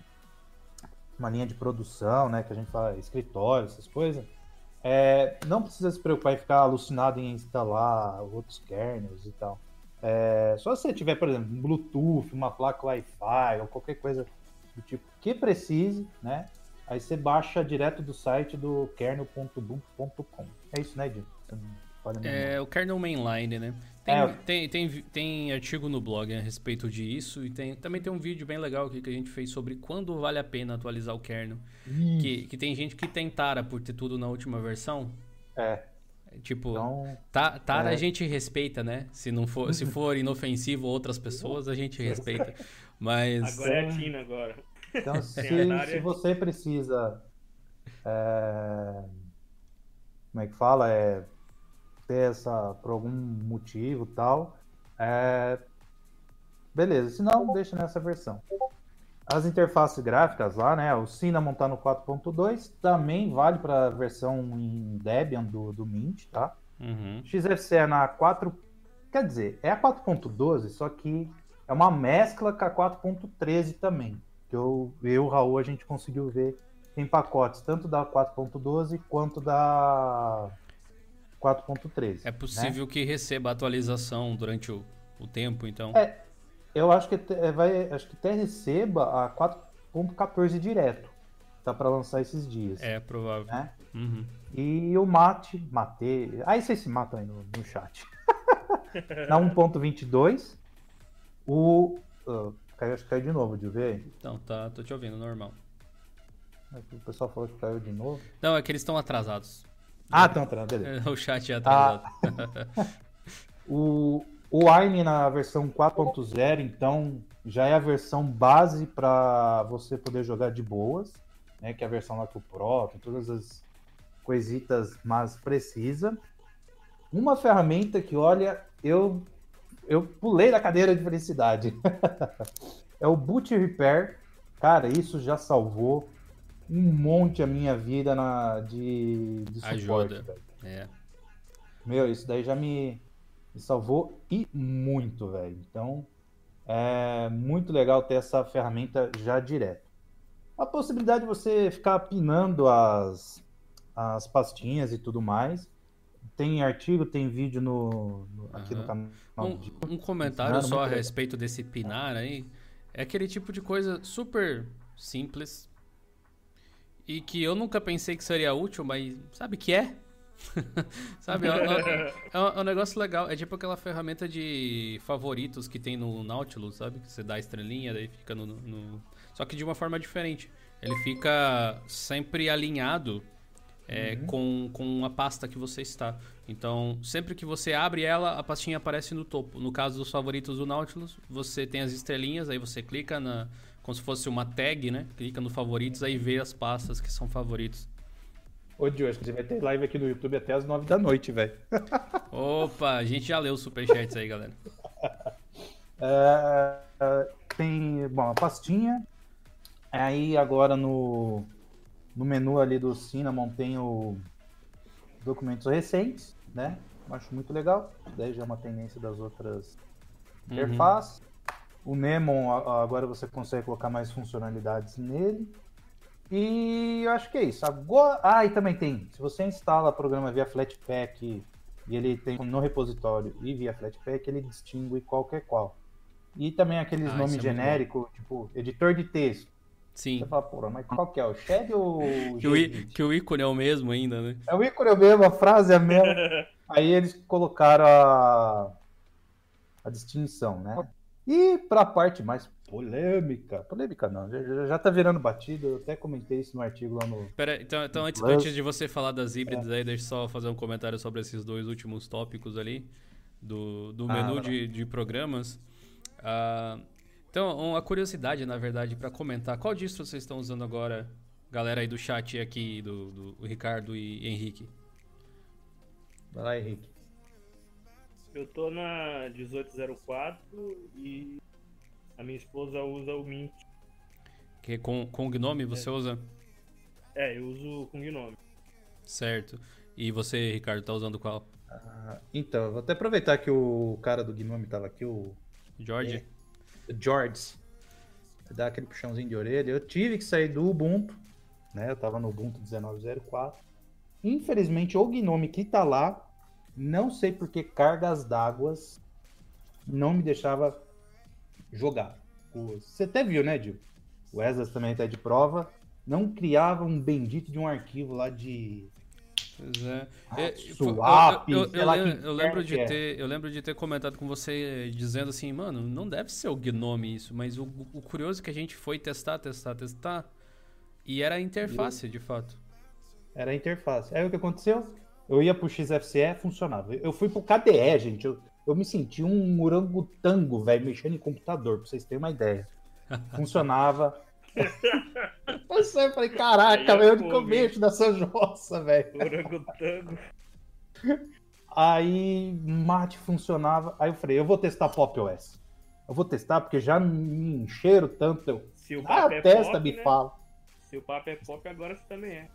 uma linha de produção, né, que a gente fala escritório, essas coisas, é, não precisa se preocupar em ficar alucinado em instalar outros kernels e tal. É, só se você tiver, por exemplo, um Bluetooth, uma placa Wi-Fi ou qualquer coisa do tipo que precise, né? Aí você baixa direto do site do kernel.ubuntu.com. É isso, né, Edil? É o kernel mainline, né? Tem, é. tem, tem, tem, artigo no blog a respeito disso e tem, também tem um vídeo bem legal aqui que a gente fez sobre quando vale a pena atualizar o kernel. Que, que tem gente que tentara por ter tudo na última versão. É. Tipo, então, tá, Tara é. a gente respeita, né? Se não for, se for inofensivo a outras pessoas, a gente respeita. Mas. Agora é a Tina agora. Então, se, se você precisa. É, como é que fala? É, ter essa. por algum motivo tal. É, beleza, se não, deixa nessa versão. As interfaces gráficas lá, né? O Cinnamon tá no 4.2, também vale para a versão em Debian do, do Mint, tá? Uhum. XFC é na 4. Quer dizer, é a 4.12, só que é uma mescla com a 4.13 também que eu, eu Raul, a gente conseguiu ver em pacotes, tanto da 4.12 quanto da 4.13. É possível né? que receba atualização durante o, o tempo, então? É, eu acho que, é, vai, acho que até receba a 4.14 direto. Tá para lançar esses dias. É, provável. Né? Uhum. E o Mate, Mate. Aí vocês se matam aí no, no chat. Na 1.22, o. Uh, Caiu, acho que caiu de novo, de ver. Então, tá, tô te ouvindo, normal. É o pessoal falou que caiu de novo. Não, é que eles estão atrasados. Ah, estão atrasados, beleza. o chat é atrasado. Ah, o, o Wine na versão 4.0, então, já é a versão base para você poder jogar de boas, né? Que é a versão lá que o Pro, tem todas as coisitas mais precisa. Uma ferramenta que, olha, eu eu pulei da cadeira de felicidade. é o Boot Repair. Cara, isso já salvou um monte a minha vida na, de, de suporte. Ajuda. É. Meu, isso daí já me, me salvou e muito, velho. Então, é muito legal ter essa ferramenta já direto. A possibilidade de você ficar pinando as, as pastinhas e tudo mais. Tem artigo, tem vídeo no, no aqui uhum. no canal. Um, um comentário só a respeito desse pinar aí. É aquele tipo de coisa super simples e que eu nunca pensei que seria útil, mas sabe que é? Sabe? É, é, é, um, é, um, negócio legal. É tipo aquela ferramenta de favoritos que tem no Nautilus, sabe? Que você dá a estrelinha, daí fica no, no... Só que de uma forma diferente. Ele fica sempre alinhado é, uhum. com, com a pasta que você está. Então, sempre que você abre ela, a pastinha aparece no topo. No caso dos favoritos do Nautilus, você tem as estrelinhas, aí você clica na. Como se fosse uma tag, né? Clica no favoritos, aí vê as pastas que são favoritos. Ô, Dio, acho que você vai ter live aqui no YouTube até as 9 da noite, velho. Opa, a gente já leu os superchats aí, galera. É, tem, bom, a pastinha. Aí agora no, no menu ali do Cinnamon tem o documentos recentes, né? Acho muito legal. Daí já é uma tendência das outras uhum. O Memon, agora você consegue colocar mais funcionalidades nele. E eu acho que é isso. Agora... Ah, e também tem. Se você instala o programa via Flatpak e ele tem no repositório e via Flatpak, ele distingue qualquer qual. E também aqueles ah, nomes é genéricos, tipo editor de texto. Sim. Você fala, porra, mas qual que é? O Shed ou o que, o que o ícone é o mesmo ainda, né? É o ícone é o mesmo, a frase é a mesma. Aí eles colocaram a, a distinção, né? E para a parte mais polêmica, polêmica não, já, já tá virando batido, eu até comentei isso no artigo lá no. Pera, então, então antes, antes de você falar das híbridas é. aí, deixa eu só fazer um comentário sobre esses dois últimos tópicos ali do, do ah, menu de, de programas. Uh, então, uma curiosidade, na verdade, para comentar, qual distro vocês estão usando agora, galera aí do chat aqui, do, do Ricardo e Henrique? Vai lá, Henrique. Eu tô na 1804 e a minha esposa usa o Mint. Que é com, com Gnome você é. usa? É, eu uso com Gnome. Certo. E você, Ricardo, tá usando qual? Ah, então, vou até aproveitar que o cara do Gnome tava aqui, o. George? É, George. Dar aquele puxãozinho de orelha. Eu tive que sair do Ubuntu, né? Eu tava no Ubuntu 19.04. Infelizmente, o Gnome que tá lá não sei por que cargas d'água não me deixava jogar. Você até viu, né, Dil? O Esas também está de prova. Não criava um bendito de um arquivo lá de. Pois é. Ah, é swap, eu, eu, eu, eu lembro de é. ter, eu lembro de ter comentado com você dizendo assim, mano, não deve ser o Gnome isso, mas o, o curioso é que a gente foi testar, testar, testar e era a interface, de fato. Era a interface. Aí o que aconteceu? Eu ia pro XFCE, funcionava. Eu fui pro KDE, gente. Eu, eu me senti um orangotango, velho, mexendo em computador, pra vocês terem uma ideia. Funcionava. eu sempre falei, caraca, é eu que mexo nessa jossa, velho. Orangotango. Aí, mate funcionava. Aí eu falei, eu vou testar Pop OS. Eu vou testar porque já me encheram tanto. Eu, Se o ah, é testa, pop, me né? fala. Se o papo é pop, agora você também é.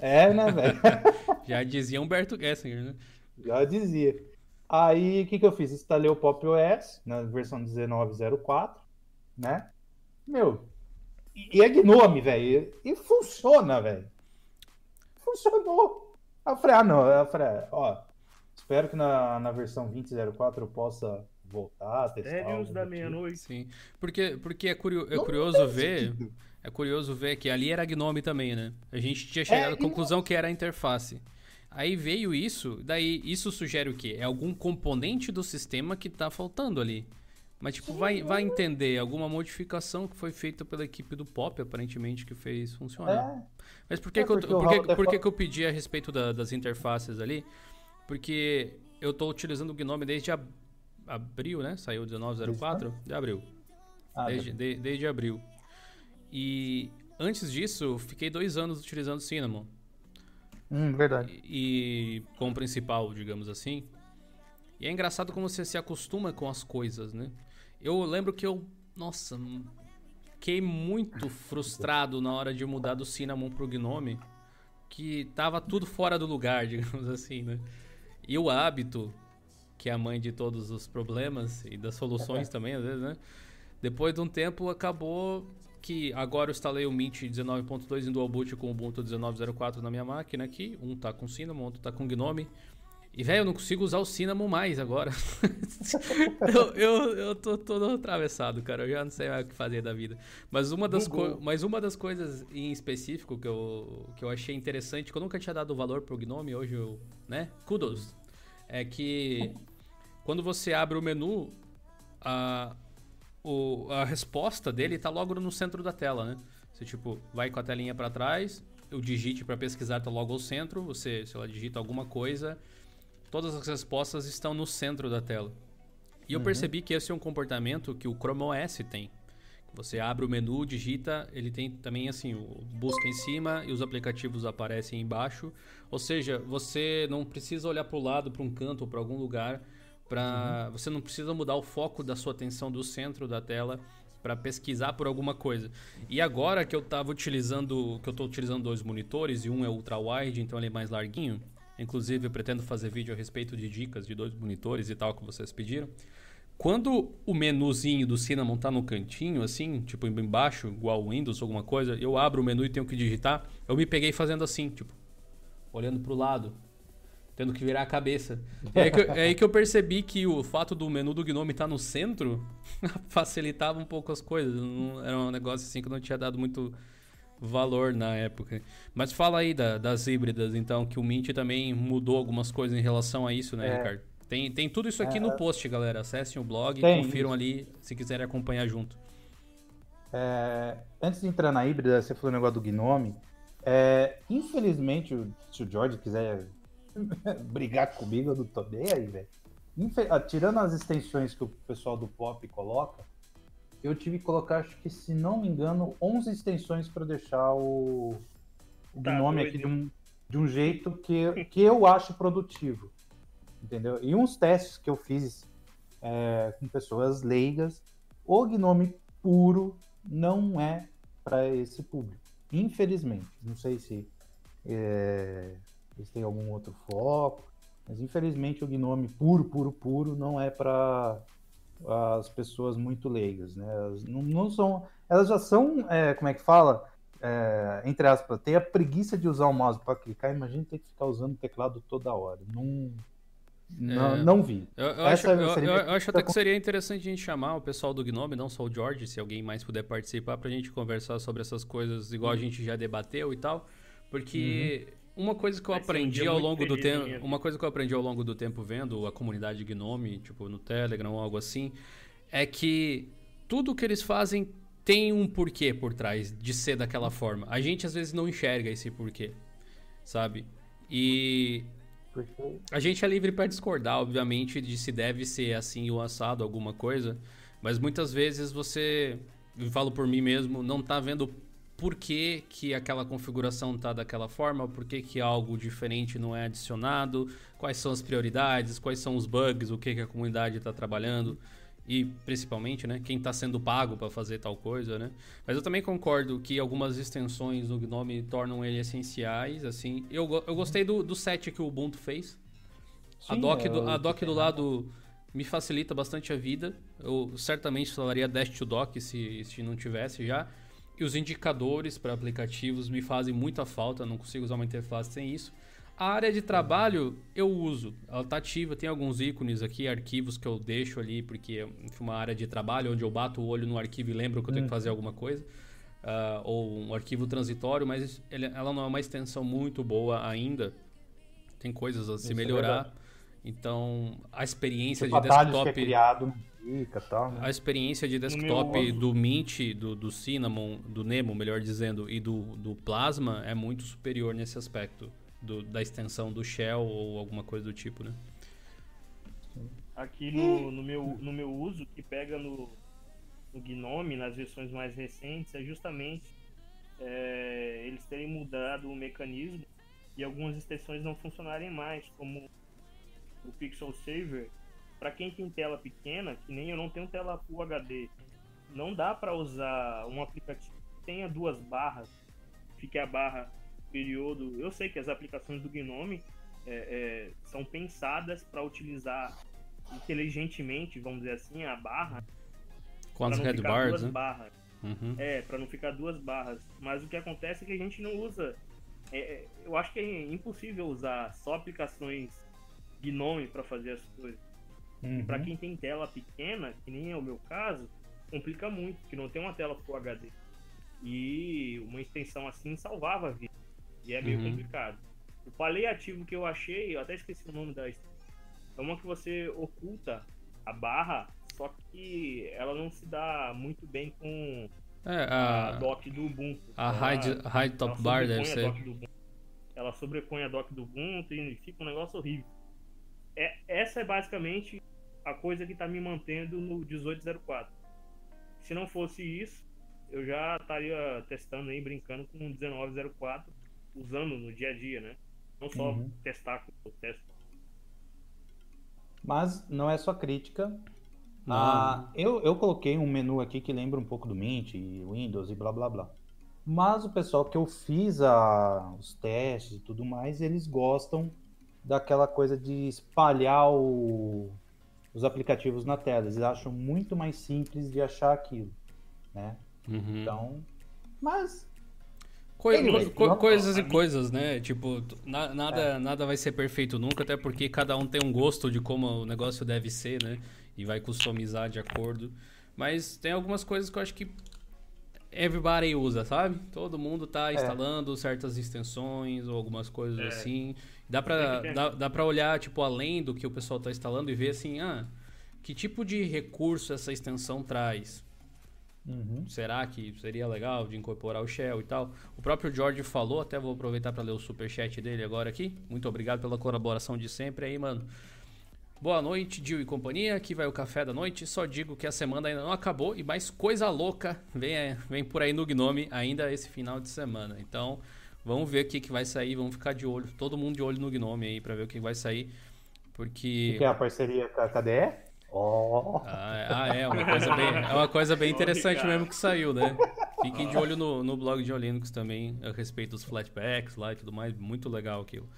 É, né, velho? Já dizia Humberto Gessinger, né? Já dizia. Aí, o que, que eu fiz? Instalei o Pop OS na versão 19.04, né? Meu, e é Gnome, velho. E funciona, velho. Funcionou. Eu falei, ah, não. Eu falei, ó, espero que na, na versão 20.04 eu possa voltar, testar. Sério, da meia-noite. Sim. Porque, porque é, curio, é curioso ver. Sentido. É curioso ver que ali era Gnome também, né? A gente tinha chegado é, à conclusão que era a interface. Aí veio isso, daí isso sugere o quê? É algum componente do sistema que tá faltando ali. Mas, tipo, vai, vai entender alguma modificação que foi feita pela equipe do Pop, aparentemente, que fez funcionar. É. Mas por que, é que, eu, por que, por que, que eu pedi a respeito da, das interfaces ali? Porque eu tô utilizando o Gnome desde ab abril, né? Saiu 1904 de abril. Ah, desde, de, desde abril. E antes disso, fiquei dois anos utilizando Cinnamon. Hum, verdade. E, e como principal, digamos assim. E é engraçado como você se acostuma com as coisas, né? Eu lembro que eu, nossa, fiquei muito frustrado na hora de mudar do Cinnamon pro Gnome, que tava tudo fora do lugar, digamos assim, né? E o hábito, que é a mãe de todos os problemas e das soluções também, às vezes, né? Depois de um tempo acabou que agora eu instalei o Mint 19.2 em Dual Boot com o Ubuntu 19.04 na minha máquina aqui. Um tá com Cinnamon, outro tá com Gnome. E, velho, eu não consigo usar o Cinnamon mais agora. eu, eu, eu tô todo atravessado, cara. Eu já não sei mais o que fazer da vida. Mas uma das, mas uma das coisas em específico que eu, que eu achei interessante, que eu nunca tinha dado valor pro Gnome, hoje eu, né? Kudos. É que quando você abre o menu, a, o, a resposta dele tá logo no centro da tela, né? Você, tipo, vai com a telinha para trás, o digite para pesquisar tá logo ao centro, você, sei lá, digita alguma coisa, todas as respostas estão no centro da tela. E eu uhum. percebi que esse é um comportamento que o Chrome OS tem. Você abre o menu, digita, ele tem também assim, o busca em cima e os aplicativos aparecem embaixo. Ou seja, você não precisa olhar para o lado, para um canto ou para algum lugar para uhum. você não precisa mudar o foco da sua atenção do centro da tela para pesquisar por alguma coisa. E agora que eu estava utilizando, que eu estou utilizando dois monitores e um é ultra wide, então ele é mais larguinho. Inclusive eu pretendo fazer vídeo a respeito de dicas de dois monitores e tal que vocês pediram. Quando o menuzinho do Cinnamon tá no cantinho, assim, tipo embaixo, igual Windows, alguma coisa, eu abro o menu e tenho que digitar, eu me peguei fazendo assim, tipo, olhando para o lado, tendo que virar a cabeça. É aí, que, é aí que eu percebi que o fato do menu do Gnome estar tá no centro facilitava um pouco as coisas. Não, era um negócio assim que eu não tinha dado muito valor na época. Mas fala aí da, das híbridas, então, que o Mint também mudou algumas coisas em relação a isso, né, é. Ricardo? Tem, tem tudo isso aqui é. no post, galera. Acessem o blog e confiram ali se quiserem acompanhar junto. É, antes de entrar na híbrida, você falou o negócio do Gnome. É, infelizmente, se o George quiser brigar comigo, eu não tô nem aí, velho. Ah, tirando as extensões que o pessoal do Pop coloca, eu tive que colocar, acho que se não me engano, 11 extensões para deixar o, o tá Gnome aqui de um, de um jeito que, que eu acho produtivo. Entendeu? E uns testes que eu fiz é, com pessoas leigas, o Gnome puro não é para esse público. Infelizmente. Não sei se é, eles têm algum outro foco. Mas infelizmente o Gnome puro, puro, puro não é para as pessoas muito leigas, né? Elas não, não são, elas já são, é, como é que fala? É, entre aspas, tem a preguiça de usar o mouse para clicar. Imagina ter que ficar usando o teclado toda hora. Não, não, é, não vi. Eu, eu acho, eu, eu acho até que seria interessante a gente chamar o pessoal do Gnome, não só o George, se alguém mais puder participar, para a gente conversar sobre essas coisas, igual a gente já debateu e tal. Porque uhum. Uma coisa que eu Vai aprendi um ao longo do tempo, uma coisa que eu aprendi ao longo do tempo vendo a comunidade Gnome, tipo no Telegram ou algo assim, é que tudo que eles fazem tem um porquê por trás de ser daquela forma. A gente às vezes não enxerga esse porquê, sabe? E a gente é livre para discordar, obviamente, de se deve ser assim ou assado alguma coisa, mas muitas vezes você, falo por mim mesmo, não tá vendo por que, que aquela configuração está daquela forma, por que, que algo diferente não é adicionado, quais são as prioridades, quais são os bugs, o que, que a comunidade está trabalhando e principalmente, né, quem está sendo pago para fazer tal coisa, né? Mas eu também concordo que algumas extensões do Gnome tornam ele essenciais, assim. Eu, eu gostei do, do set que o Ubuntu fez. Sim, a doc, do, a doc do lado me facilita bastante a vida. Eu certamente falaria Dash to Dock se, se não tivesse já. E os indicadores para aplicativos me fazem muita falta, não consigo usar uma interface sem isso. A área de trabalho eu uso, ela está ativa, tem alguns ícones aqui, arquivos que eu deixo ali, porque é uma área de trabalho onde eu bato o olho no arquivo e lembro que eu tenho que fazer alguma coisa. Uh, ou um arquivo transitório, mas ele, ela não é uma extensão muito boa ainda. Tem coisas a se Isso é melhorar. É então, a experiência tipo, de desktop. Que é criado Fica, tal, né? A experiência de desktop do Mint, do, do Cinnamon, do Nemo, melhor dizendo, e do, do Plasma é muito superior nesse aspecto do, da extensão do Shell ou alguma coisa do tipo, né? Aqui no, no, meu, no meu uso, que pega no, no Gnome, nas versões mais recentes, é justamente é, eles terem mudado o mecanismo e algumas extensões não funcionarem mais, como o Pixel Saver. Para quem tem tela pequena, que nem eu não tenho tela Full HD, não dá para usar um aplicativo que tenha duas barras, fique a barra período. Eu sei que as aplicações do Gnome é, é, são pensadas para utilizar inteligentemente, vamos dizer assim, a barra. Com as red bars, né? Barras. Uhum. É, para não ficar duas barras. Mas o que acontece é que a gente não usa. É, é eu acho que é impossível usar só aplicações Gnome para fazer as coisas. Uhum. Para quem tem tela pequena, que nem é o meu caso, complica muito, porque não tem uma tela Full HD. E uma extensão assim salvava a vida. E é meio uhum. complicado. O paliativo que eu achei, eu até esqueci o nome da extensão, é uma que você oculta a barra, só que ela não se dá muito bem com é, a, a dock do Ubuntu. A hide, hide top bar deve ser. Ela sobrepõe a dock do Ubuntu e fica um negócio horrível. É, essa é basicamente a coisa que está me mantendo no 1804. Se não fosse isso, eu já estaria testando aí, brincando com o 1904, usando no dia a dia, né? Não só uhum. testar com o teste. Mas não é só crítica. Ah, eu, eu coloquei um menu aqui que lembra um pouco do Mint, Windows e blá blá blá. Mas o pessoal que eu fiz a, os testes e tudo mais, eles gostam daquela coisa de espalhar o, os aplicativos na tela. Eles acham muito mais simples de achar aquilo, né? Uhum. Então, mas Co co coisas e coisas, né? Tipo, na nada, é. nada vai ser perfeito nunca, até porque cada um tem um gosto de como o negócio deve ser, né? E vai customizar de acordo. Mas tem algumas coisas que eu acho que everybody usa, sabe? Todo mundo tá é. instalando certas extensões ou algumas coisas é. assim. Dá pra, dá, dá pra olhar, tipo, além do que o pessoal tá instalando e ver assim, ah, que tipo de recurso essa extensão traz? Uhum. Será que seria legal de incorporar o Shell e tal? O próprio George falou, até vou aproveitar para ler o super chat dele agora aqui. Muito obrigado pela colaboração de sempre aí, mano. Boa noite, Dil e companhia. Aqui vai o café da noite. Só digo que a semana ainda não acabou e mais coisa louca vem, vem por aí no Gnome ainda esse final de semana. Então, Vamos ver o que, que vai sair, vamos ficar de olho, todo mundo de olho no Gnome aí para ver o que vai sair. Porque. Que é a parceria com a KDE? Oh. Ah, é, é uma coisa bem, é uma coisa bem interessante mesmo que saiu, né? Fiquem de olho no, no blog de Linux também, a respeito dos flatpacks lá e tudo mais, muito legal aquilo.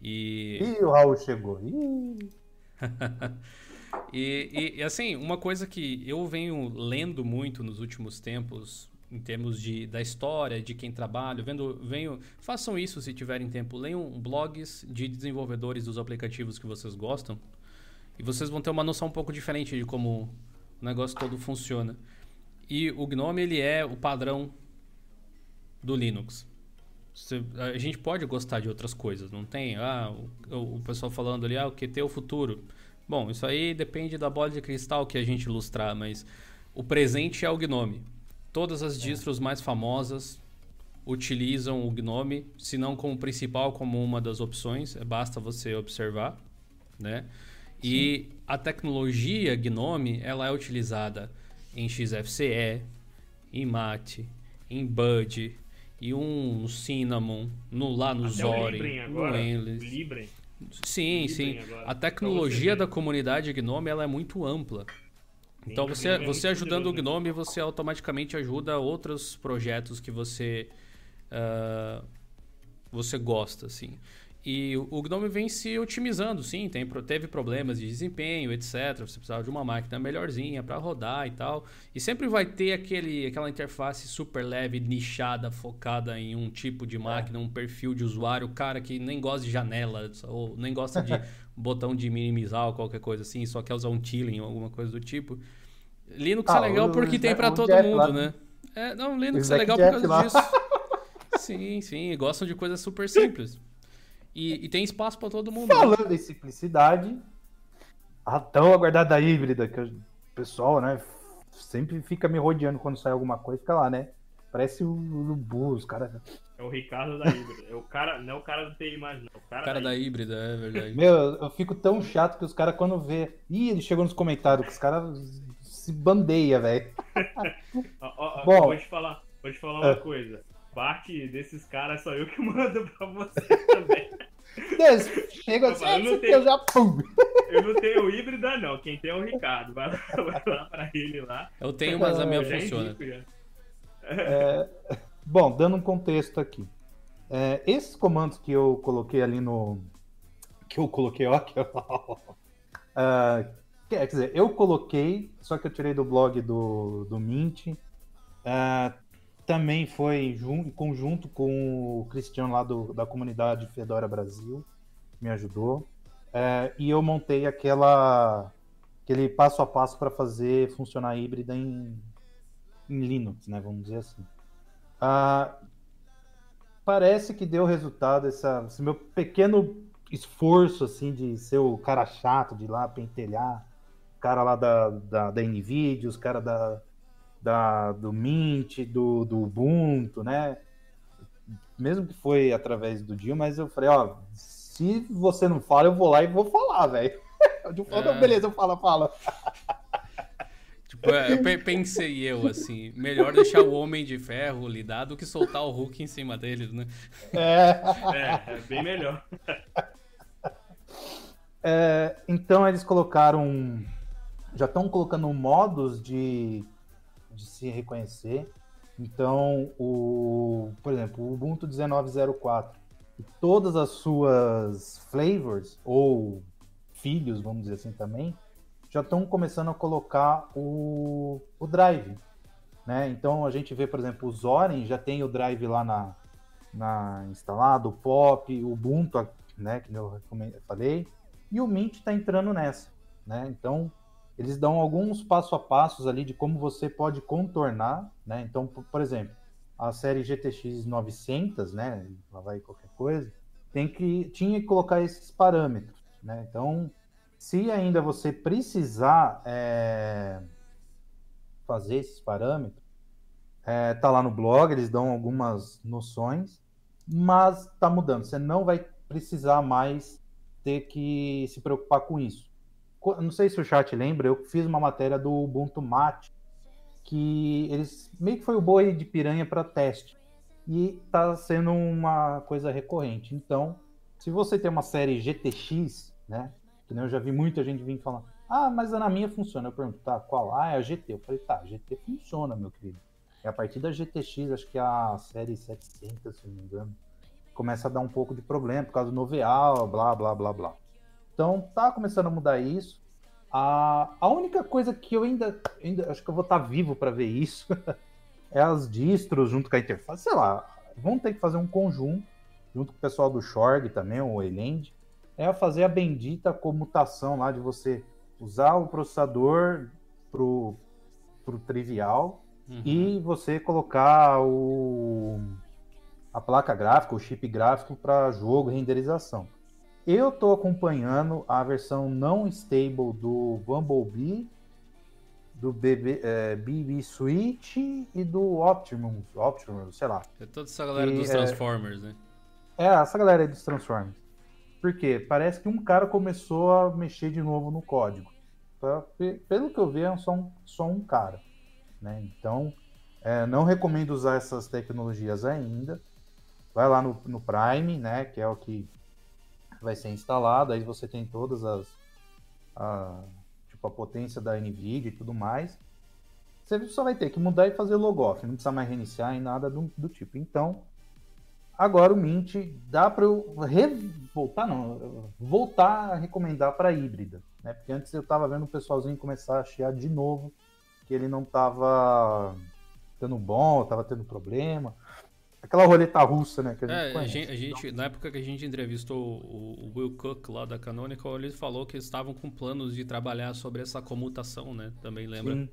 E. Ih, o Raul chegou. e, e, assim, uma coisa que eu venho lendo muito nos últimos tempos, em termos de, da história, de quem trabalha, vendo, venho, façam isso se tiverem tempo, leiam blogs de desenvolvedores dos aplicativos que vocês gostam e vocês vão ter uma noção um pouco diferente de como o negócio todo funciona. E o GNOME ele é o padrão do Linux. Você, a gente pode gostar de outras coisas, não tem? Ah, o, o pessoal falando ali, ah, o QT é o futuro. Bom, isso aí depende da bola de cristal que a gente ilustrar, mas o presente é o GNOME. Todas as é. distros mais famosas utilizam o Gnome, se não como principal, como uma das opções. É, basta você observar, né? Sim. E a tecnologia Gnome, ela é utilizada em XFCE, em Mate, em Bud, e um Cinnamon, no, lá no Até Zori, no Endless. Sim, sim. Agora. A tecnologia da comunidade Gnome ela é muito ampla. Então você, você ajudando o Gnome, você automaticamente ajuda outros projetos que você uh, você gosta, assim. E o Gnome vem se otimizando, sim, tem, teve problemas de desempenho, etc. Você precisava de uma máquina melhorzinha para rodar e tal. E sempre vai ter aquele, aquela interface super leve, nichada, focada em um tipo de máquina, um perfil de usuário, cara que nem gosta de janela, ou nem gosta de botão de minimizar ou qualquer coisa assim, só quer usar um tiling ou alguma coisa do tipo. Linux ah, é legal porque tem para todo Jeff mundo, lá. né? É, não, Linux é legal por causa disso. sim, sim, gostam de coisas super simples. E, e tem espaço para todo mundo. Né? Falando né? em simplicidade, a tão aguardada híbrida, que o pessoal, né, sempre fica me rodeando quando sai alguma coisa, fica lá, né? Parece o Lubu, os caras. É o Ricardo da híbrida. É o cara, não é o cara do TI mais, não. O cara, o cara da, da híbrida. é verdade. Meu, eu fico tão chato que os caras, quando vê. Ih, ele chegou nos comentários, que os caras se bandeia, velho. Bom. vou te falar, vou te falar uma É. coisa. Parte desses caras sou eu que mando pra você também. Deus, chega assim, Eu não ah, tenho- já pum. Eu não tenho híbrida, não. Quem tem é o Ricardo. Vai lá, vai lá pra ele lá. Eu tenho, mas a minha Eu já funciona. indico, já. Bom, dando um contexto aqui. É, esses comandos que eu coloquei ali no. Que eu coloquei, ó. Que eu... Ah, quer dizer, eu coloquei, só que eu tirei do blog do, do Mint. Ah, também foi em conjunto com o Cristiano lá do, da comunidade Fedora Brasil, me ajudou. É, e eu montei aquela aquele passo a passo para fazer funcionar a híbrida em, em Linux, né? Vamos dizer assim. Ah, parece que deu resultado essa, esse meu pequeno esforço assim de ser o cara chato de ir lá pentelhar, o cara lá da, da, da NVIDIA, os caras da, da, do Mint, do, do Ubuntu, né? Mesmo que foi através do Dio, mas eu falei, ó, se você não fala, eu vou lá e vou falar, velho. É. beleza, eu falo, fala. Tipo, é, eu pe- pensei eu, assim, melhor deixar o Homem de Ferro lidar do que soltar o Hulk em cima deles, né? É. É, é bem melhor. É, então eles colocaram. Já estão colocando modos de, de se reconhecer. Então, o, por exemplo, o Ubuntu 19.04 e todas as suas flavors, ou filhos, vamos dizer assim também, já estão começando a colocar o, o drive. Né? Então a gente vê, por exemplo, o Zorin já tem o drive lá na, na instalado, o Pop, o Ubuntu, né, que eu falei, e o Mint está entrando nessa, né? Então eles dão alguns passo a passos ali de como você pode contornar, né? Então, por exemplo, a série GTX 900, né? Lá vai qualquer coisa, tem que tinha que colocar esses parâmetros, né? Então, se ainda você precisar é, fazer esses parâmetros, é, tá lá no blog, eles dão algumas noções, mas tá mudando. Você não vai precisar mais ter que se preocupar com isso. Não sei se o chat lembra, eu fiz uma matéria do Ubuntu Mate, que eles meio que foi o boi de piranha para teste. E tá sendo uma coisa recorrente. Então, se você tem uma série GTX, né? Nem eu já vi muita gente vir falar, ah, mas na minha funciona. Eu pergunto, tá, qual? Ah, é a GT. Eu falei, tá, a GT funciona, meu querido. E a partir da GTX, acho que é a série 700, se não me engano, começa a dar um pouco de problema por causa do noveal, blá, blá, blá, blá. Então, tá começando a mudar isso. A, a única coisa que eu ainda, ainda acho que eu vou estar vivo para ver isso é as distros junto com a interface. Sei lá, vão ter que fazer um conjunto, junto com o pessoal do Shorg também, o Elend, é fazer a bendita comutação lá de você usar o processador pro, pro trivial Uhum. e você colocar o, a placa gráfica, o chip gráfico para jogo e renderização. Eu estou acompanhando a versão não stable do Bumblebee, do BB, é, BB Switch e do Optimus, Optimus, sei lá. É toda essa galera E, dos é, Transformers, né? É, essa galera aí dos Transformers. Por quê? Parece que um cara começou a mexer de novo no código. Pelo que eu vi, é só um, só um cara. Né? Então, é, não recomendo usar essas tecnologias ainda. Vai lá no, no Prime, né? Que é o que vai ser instalado. Aí você tem todas as. A, tipo, a potência da NVIDIA e tudo mais. Você só vai ter que mudar e fazer logoff. Não precisa mais reiniciar e nada do, do tipo. Então, Agora o Mint dá para eu re- voltar, não, voltar a recomendar para híbrida, né? Porque antes eu estava vendo o pessoalzinho começar a chiar de novo que ele não estava dando bom, estava tendo problema. Aquela roleta russa, né? Que a gente É, a conhece. gente, a gente- na época que a gente entrevistou o, o Will Cook lá da Canonical, ele falou que eles estavam com planos de trabalhar sobre essa comutação, né? Também lembra? Sim.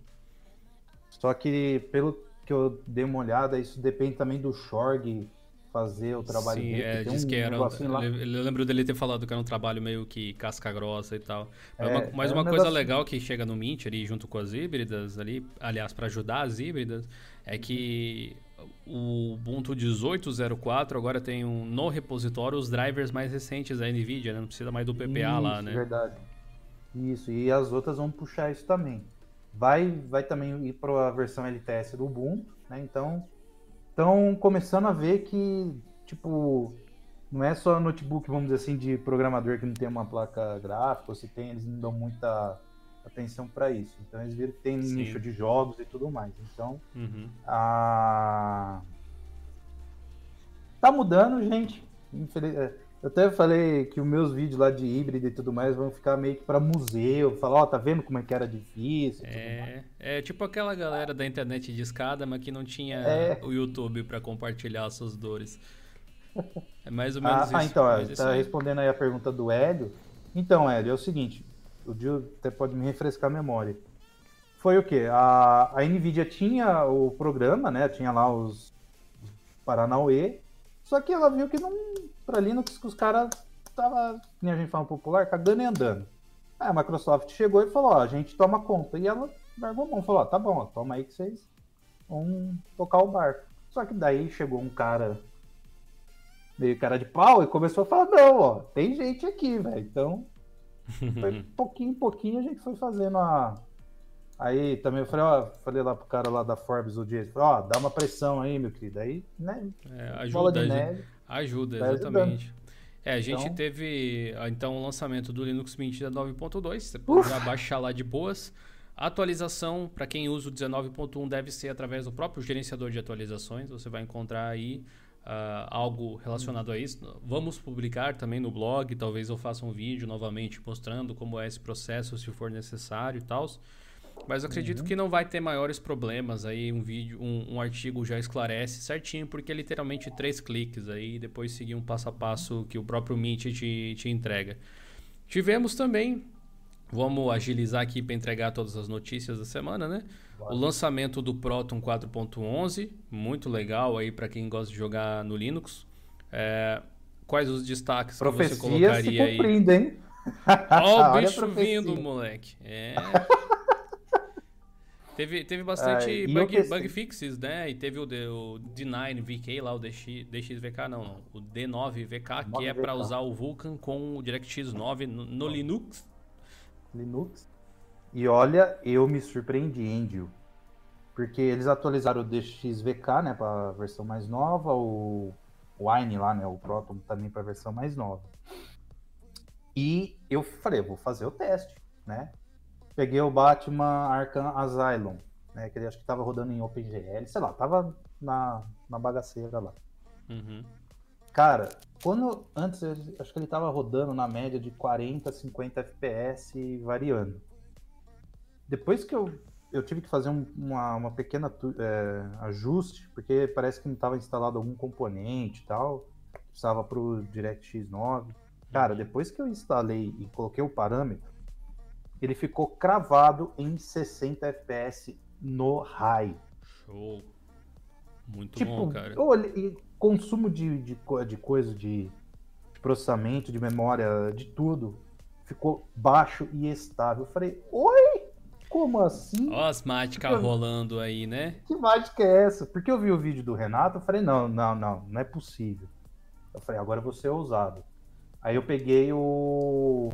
Só que pelo que eu dei uma olhada, isso depende também do Shorg fazer o trabalho Sim, dele. é, diz um que era. lá. Eu lembro dele ter falado que era um trabalho meio que casca grossa e tal. Mas É, uma, mas é um uma coisa negocinho. legal que chega no Mint ali junto com as híbridas ali, aliás, para ajudar as híbridas, é que o Ubuntu 18.04 agora tem um, no repositório os drivers mais recentes da NVIDIA, né? Não precisa mais do PPA lá, Isso, né? Verdade. Isso, e as outras vão puxar isso também. vai, vai também ir para a versão LTS do Ubuntu, né? Então, estão começando a ver que, tipo, não é só notebook, vamos dizer assim, de programador que não tem uma placa gráfica, ou se tem, eles não dão muita atenção para isso. Então eles viram que tem Sim. nicho de jogos e tudo mais. Então, uhum. a... tá mudando, gente. Infeliz... Eu até falei que os meus vídeos lá de híbrido e tudo mais vão ficar meio que para museu. Falar, ó, oh, tá vendo como é que era difícil? É, é tipo aquela galera da internet de escada, mas que não tinha é. o YouTube para compartilhar suas dores. É mais ou menos ah, isso. Ah, então, é, tá respondendo aí a pergunta do Hélio. Então, Hélio, é o seguinte, o Dio até pode me refrescar a memória. Foi o quê? A, a NVIDIA tinha o programa, né? Tinha lá os, os Paranauê, só que ela viu que não, pra Linux, que os caras tava, nem a gente fala popular, cagando e andando. Aí a Microsoft chegou e falou, ó, a gente toma conta. E ela largou a mão, falou, ó, tá bom, ó, toma aí que vocês vão tocar o barco. Só que daí chegou um cara meio cara de pau e começou a falar, não, ó, tem gente aqui, velho. Então, foi pouquinho em pouquinho a gente foi fazendo a. Aí também eu falei, ó, falei lá pro cara lá da Forbes o dia, ó, dá uma pressão aí, meu querido. Aí, né? É, ajuda, neve, ajuda, exatamente. É, a gente então... teve então o lançamento do Linux Mint 9.2, você pode baixar lá de boas. A atualização, para quem usa o 19.1, deve ser através do próprio gerenciador de atualizações. Você vai encontrar aí uh, algo relacionado a isso. Vamos publicar também no blog, talvez eu faça um vídeo novamente mostrando como é esse processo, se for necessário e tal. Mas acredito uhum. que não vai ter maiores problemas aí. Um vídeo, um, um, artigo já esclarece certinho, porque é literalmente três cliques aí e depois seguir um passo a passo que o próprio Mint te, te entrega. Tivemos também, vamos agilizar aqui para entregar todas as notícias da semana, né? O lançamento do Proton 4.11, muito legal aí para quem gosta de jogar no Linux. É, quais os destaques Profecia que você colocaria se cumprindo, aí? Hein? Ó, o bicho vindo, moleque. É. teve, teve bastante bug, bug, fixes, né? E teve o, o D9 VK lá, o DX, DXVK, não, não. O D9 VK, que é para usar o Vulkan com o DirectX 9 no, no Linux. Linux. E olha, eu me surpreendi, hein, Porque eles atualizaram o DXVK, né, para a versão mais nova, o Wine lá, né, o Proton também para a versão mais nova. E eu falei, vou fazer o teste, né? Peguei o Batman Arkham Asylum, né, que ele acho que estava rodando em OpenGL, sei lá, tava na, na bagaceira lá. Uhum. Cara, quando antes acho que ele tava rodando na média de 40, 50 FPS variando. Depois que eu, eu tive que fazer um, uma, uma pequena é, ajuste, porque parece que não estava instalado algum componente e tal, precisava para o DirectX 9. Cara, depois que eu instalei e coloquei o parâmetro, ele ficou cravado em 60 FPS no high. Show. Muito tipo, bom, cara. Olha, consumo de, de, de coisa, de, de processamento, de memória, de tudo, ficou baixo e estável. Eu falei, oi! Como assim? Ó as mágicas rolando aí, né? Que mágica é essa? Porque eu vi o vídeo do Renato, eu falei, não, não, não, não é possível. Eu falei, agora você é ousado. Aí eu peguei o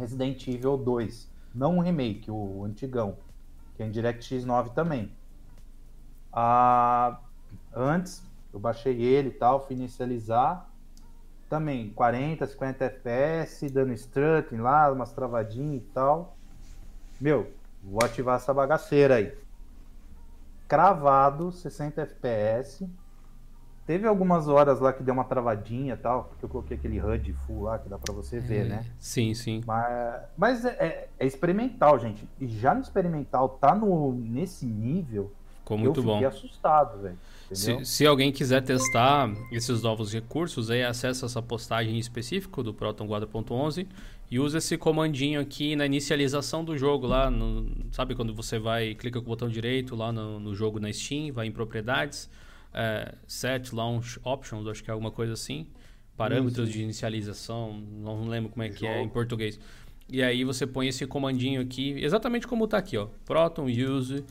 Resident Evil 2, não o remake, o antigão, que é em DirectX 9 também. Ah, antes, eu baixei ele e tal, fui inicializar. Também 40, 50 FPS, dando strutting lá, umas travadinhas e tal. Meu, vou ativar essa bagaceira aí. Cravado, 60 FPS. Teve algumas horas lá que deu uma travadinha e tal, porque eu coloquei aquele HUD full lá que dá pra você ver, é, né? Sim, sim. Mas, mas é, é, é, experimental, gente. E já no experimental tá no, nesse nível. Ficou muito eu bom. fiquei assustado, velho. Se, se, alguém quiser testar esses novos recursos, aí acessa essa postagem em específico do Proton 4.11 e usa esse comandinho aqui na inicialização do jogo lá, no, sabe quando você vai, clica com o botão direito lá no, no jogo na Steam, vai em propriedades, é, set launch options, acho que é alguma coisa assim, parâmetros Isso. de inicialização, não lembro como é que é em português. E aí você põe esse comandinho aqui, exatamente como está aqui, ó, proton use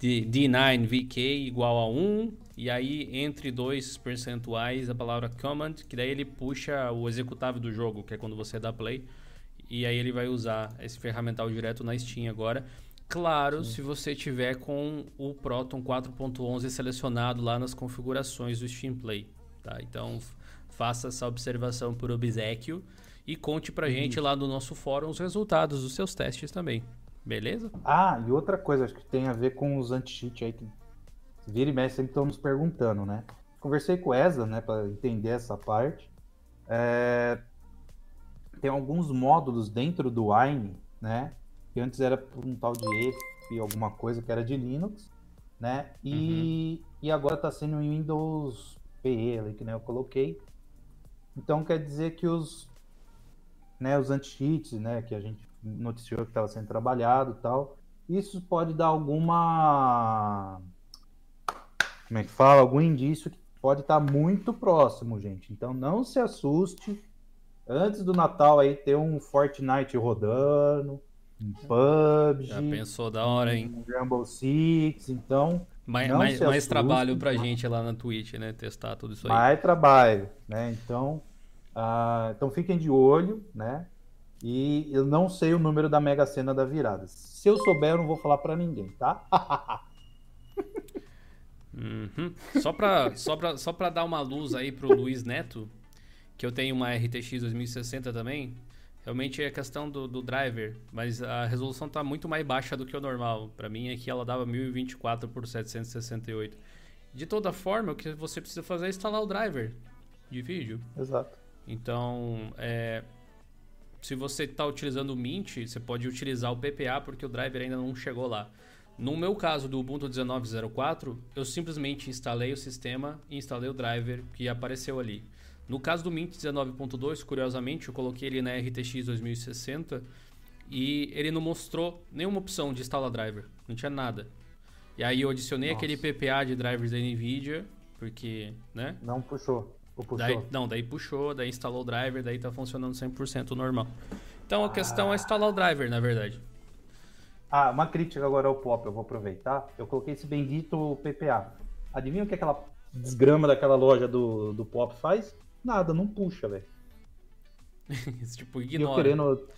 d9vk igual a 1 e aí entre dois percentuais a palavra command, que daí ele puxa o executável do jogo, que é quando você dá play. E aí ele vai usar esse ferramental direto na Steam agora. Claro, Sim. se você tiver com o Proton 4.11 selecionado lá nas configurações do Steam Play, tá? Então, faça essa observação por obsequio e conte pra gente lá no nosso fórum os resultados dos seus testes também. Beleza? Ah, e outra coisa, acho que tem a ver com os anti-cheat aí que vira e mexe sempre estão nos perguntando, né? Conversei com o Ezra, né, para entender essa parte. É... Tem alguns módulos dentro do Wine, né, que antes era por um tal de EF, alguma coisa que era de Linux, né? E, uhum. e agora está sendo em Windows PE, ali, que nem eu coloquei. Então quer dizer que os, né, os anti-cheats, né, que a gente noticiou que estava sendo trabalhado e tal, isso pode dar alguma como é que fala, algum indício que pode estar tá muito próximo, gente. Então não se assuste. Antes do Natal aí ter um Fortnite rodando, um PUBG. Já pensou da hora, hein? Um Rainbow Six, então. Mais, mais, mais trabalho pra gente lá na Twitch, né? Testar tudo isso aí. Mais trabalho, né? Então, uh, então fiquem de olho, né? E eu não sei o número da Mega Sena da virada. Se eu souber, eu não vou falar para ninguém, tá? uhum. Só para só pra, só pra dar uma luz aí pro Luiz Neto, que eu tenho uma RTX 2060 também. Realmente é questão do, do driver, mas a resolução está muito mais baixa do que o normal. Para mim aqui ela dava 1024 por 768. De toda forma, o que você precisa fazer é instalar o driver de vídeo. Exato. Então, é, se você está utilizando o Mint, você pode utilizar o PPA porque o driver ainda não chegou lá. No meu caso do Ubuntu 19.04, eu simplesmente instalei o sistema e instalei o driver que apareceu ali. No caso do Mint 19.2, curiosamente, eu coloquei ele na RTX 2060 e ele não mostrou nenhuma opção de instalar driver, não tinha nada. E aí eu adicionei Nossa. aquele PPA de drivers da Nvidia, porque, né? Não puxou. puxou. Daí, não, daí puxou, daí instalou o driver, daí tá funcionando 100% normal. Então a ah. questão é instalar o driver, na verdade. Ah, uma crítica agora ao pop, eu vou aproveitar. Eu coloquei esse bendito PPA. Adivinha o que aquela desgrama daquela loja do, do pop faz? Nada, não puxa, velho. tipo, ignora. E, querendo...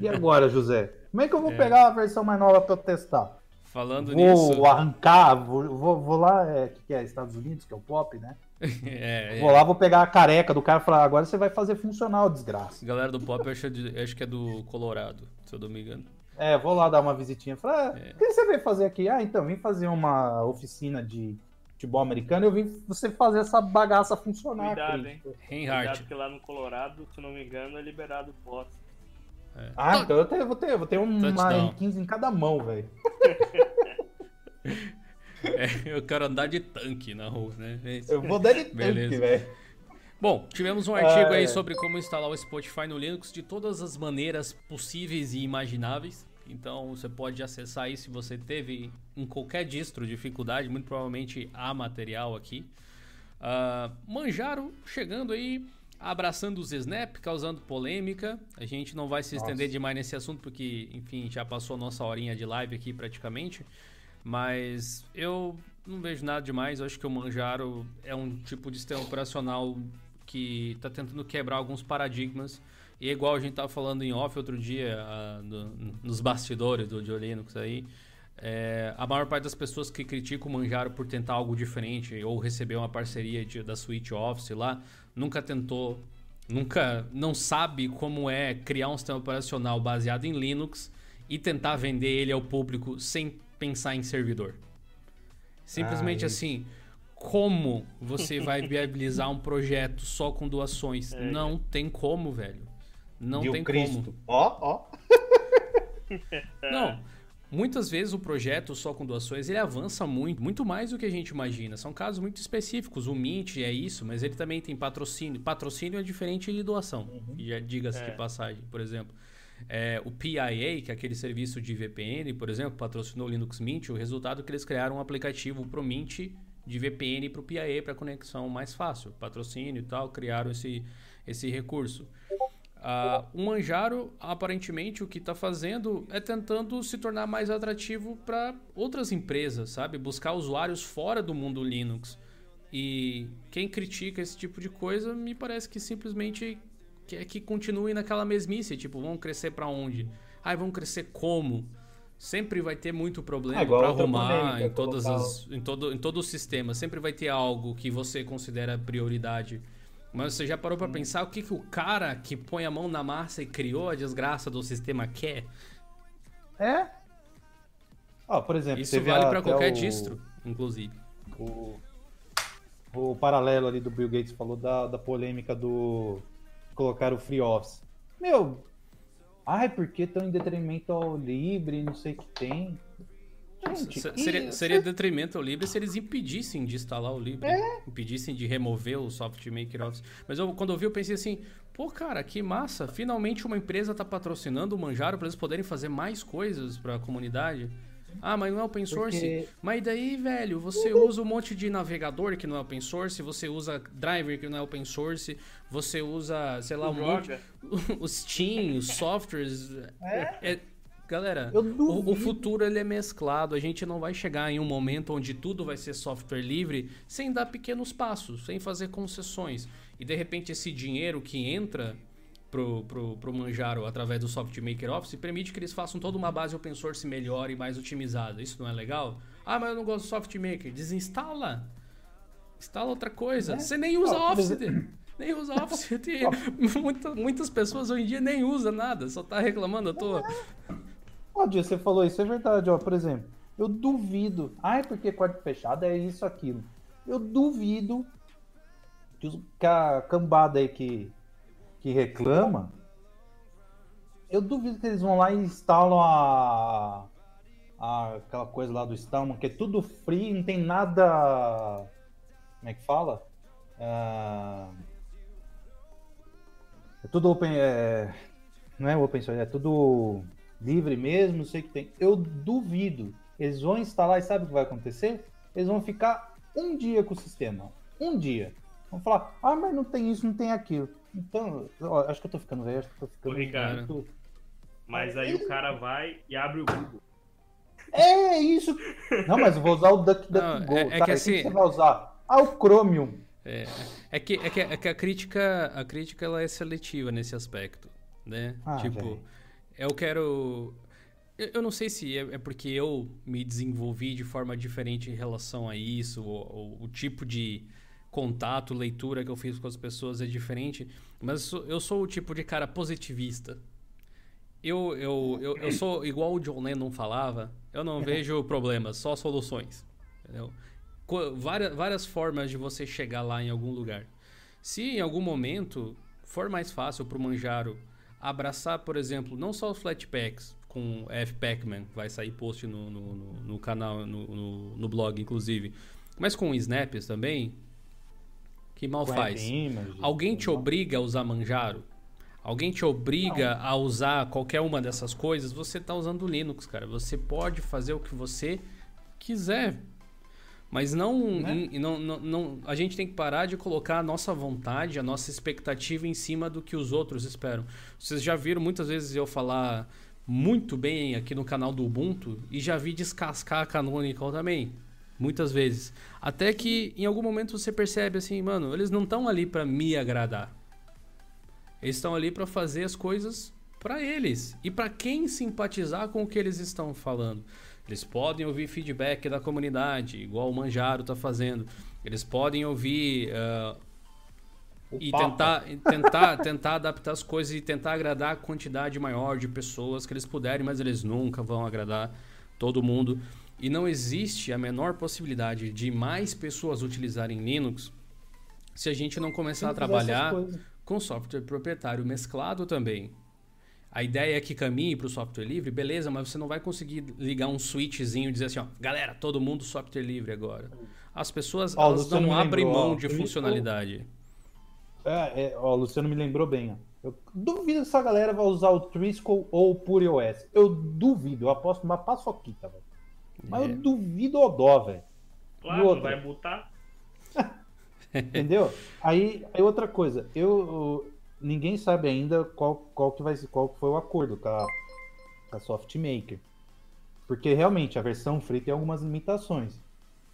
e agora, José? Como é que eu vou é. pegar a versão mais nova pra testar? Falando vou nisso. Vou arrancar, vou, vou, vou lá, é, que, que é Estados Unidos, que é o pop, né? é, vou é. lá, vou pegar a careca do cara e falar, agora você vai fazer funcional, desgraça. Galera do pop, eu acho, acho que é do Colorado, se eu não me engano. É, vou lá dar uma visitinha. Falar, ah, é. o que você veio fazer aqui? Ah, então, vim fazer uma oficina de futebol americano, eu vim você fazer essa bagaça funcionar. Cuidado, hein? Reinhardt. Cuidado que lá no Colorado, se não me engano, é liberado posse. É. Ah, então eu, tenho, vou ter, vou ter uma R15 em cada mão, velho. é, eu quero andar de tanque na rua, né? É eu vou dar de tanque, velho. Bom, tivemos um artigo ah, aí é. sobre como instalar o Spotify no Linux de todas as maneiras possíveis e imagináveis. Então você pode acessar aí se você teve em qualquer distro dificuldade, muito provavelmente há material aqui. Uh, Manjaro chegando aí, abraçando os Snap, causando polêmica. A gente não vai se estender Nossa. demais nesse assunto porque, enfim, já passou nossa horinha de live aqui praticamente. Mas eu não vejo nada demais. Eu acho que o Manjaro é um tipo de sistema operacional que está tentando quebrar alguns paradigmas e é igual a gente tava falando em off outro dia, uh, no, nos bastidores do, do Linux aí, é, a maior parte das pessoas que criticam o Manjaro por tentar algo diferente ou receber uma parceria de, da Switch Office lá, nunca tentou, nunca, não sabe como é criar um sistema operacional baseado em Linux e tentar vender ele ao público sem pensar em servidor. Simplesmente ah, assim, como você vai viabilizar um projeto só com doações? É. Não tem como, velho. Não tem Cristo. como. Ó, ó. Não. Muitas vezes o projeto só com doações ele avança muito, muito mais do que a gente imagina. São casos muito específicos. O Mint é isso, mas ele também tem patrocínio. Patrocínio é diferente de doação. Uhum. Já diga-se é. de passagem, por exemplo. É, o PIA, que é aquele serviço de VPN, por exemplo, patrocinou o Linux Mint. O resultado é que eles criaram um aplicativo para o Mint de VPN para o PIA para conexão mais fácil. Patrocínio e tal, criaram esse, esse recurso. Uh, o Manjaro, aparentemente, o que está fazendo é tentando se tornar mais atrativo para outras empresas, sabe? Buscar usuários fora do mundo Linux. E quem critica esse tipo de coisa, me parece que simplesmente quer que continue naquela mesmice. Tipo, vão crescer para onde? Ai, vão crescer como? Sempre vai ter muito problema É igual para arrumar em, todas as, em, todo, em todo o sistema. Sempre vai ter algo que você considera prioridade. Mas você já parou pra pensar o que, que o cara que põe a mão na massa e criou a desgraça do sistema quer? É? Ó, por exemplo, Isso vale a- pra até qualquer o- distro, inclusive. O, o paralelo ali do Bill Gates falou da, da polêmica do colocar o free office. Meu, ai, porque tão em detrimento ao Libre, não sei o que tem. Gente, Seria, seria detrimento ao Libre se eles impedissem de instalar o Libre. É. Impedissem de remover o SoftMaker Office. Mas eu, quando eu vi, eu pensei assim: pô, cara, que massa. Finalmente uma empresa tá patrocinando o Manjaro para eles poderem fazer mais coisas para a comunidade. Ah, mas não é open source? Porque- Mas daí, velho, você usa um monte de navegador que não é open source, você usa driver que não é open source, você usa, sei lá, um monte. Os Steam, os softwares. é- galera, o, o futuro ele é mesclado. A gente não vai chegar em um momento onde tudo vai ser software livre sem dar pequenos passos, sem fazer concessões. E de repente esse dinheiro que entra pro, pro, pro Manjaro através do SoftMaker Office permite que eles façam toda uma base open source melhor e mais otimizada. Isso não é legal? Ah, mas eu não gosto do SoftMaker. Desinstala. Instala outra coisa. É. Você nem usa por Office. Nem usa Office. Muita- muitas pessoas hoje em dia nem usam nada. Só tá reclamando à toa. Dia, você falou isso, é verdade, ó. Por exemplo, eu duvido. Ai, porque quarto fechado é isso, aquilo. Eu duvido que, a cambada aí que, que reclama. Eu duvido que eles vão lá e instalam a, a- aquela coisa lá do Stallman, que é tudo free, não tem nada. Como é que fala? Ah, é tudo open. é, não é open source, é tudo livre mesmo, não sei o que tem. Eu duvido. Eles vão instalar e sabe o que vai acontecer? Eles vão ficar um dia com o sistema. Um dia. Vão falar, ah, mas não tem isso, não tem aquilo. Então, ó, acho que eu tô ficando velho, acho que eu tô ficando. Ô, Ricardo. muito- Mas aí o cara vai e abre o Google. É isso. Não, mas eu vou usar o DuckDuckGo. É- é tá? que E assim- você vai usar? Ah, o Chromium. É, é que, é que, é que a crítica, a crítica ela é seletiva nesse aspecto, né? Ah, tipo, velho. Eu quero... Eu, não sei se é, é porque eu me desenvolvi de forma diferente em relação a isso, ou, ou o tipo de contato, leitura que eu fiz com as pessoas é diferente, mas eu sou- o tipo de cara positivista. Eu, eu, eu, eu sou igual o John Lennon falava, eu não vejo problemas, só soluções. Entendeu? Várias, várias formas de você chegar lá em algum lugar. Se em algum momento for mais fácil para o Manjaro abraçar, por exemplo, não só os Flatpaks com F Pacman, vai sair post no, no, no- no canal, no, no, blog, inclusive, mas com Snaps também, que mal Com faz. Image, Alguém te tudo. obriga a usar Manjaro? Alguém te obriga a usar qualquer uma dessas coisas? Você está usando Linux, cara. Você pode fazer o que você quiser. Mas não, Né? em- não, não, não- A gente tem que parar de colocar a nossa vontade, a nossa expectativa em cima do que os outros esperam. Vocês já viram muitas vezes eu falar muito bem aqui no canal do Ubuntu e já vi descascar a Canonical também. Muitas vezes. Até que em algum momento você percebe assim, mano, eles não estão ali para me agradar. Eles estão ali para fazer as coisas para eles e para quem simpatizar com o que eles estão falando. Eles podem ouvir feedback da comunidade, igual o Manjaro tá fazendo. Eles podem ouvir O e Papa. tentar, tentar, tentar adaptar as coisas e tentar agradar a quantidade maior de pessoas que eles puderem, mas eles nunca vão agradar todo mundo. E não existe a menor possibilidade de mais pessoas utilizarem Linux se a gente não começar a trabalhar com software proprietário mesclado também. A ideia é que caminhe para o software livre, beleza, mas você não vai conseguir ligar um switchzinho e dizer assim, ó, galera, todo mundo software livre agora. As pessoas Ó, elas não abrem lembrou, mão de funcionalidade. É, é, ó, o Luciano me lembrou bem. ó. Eu duvido que essa galera vai usar o Trisco ou o Pure OS. Eu duvido, eu aposto uma paçoquita, velho. Mas É. eu duvido o dó, velho. Claro, vai botar. Entendeu? Aí, aí outra coisa, eu, eu- ninguém sabe ainda qual, qual que vai ser, qual que foi o acordo com a, com a Softmaker. Porque realmente a versão free tem algumas limitações.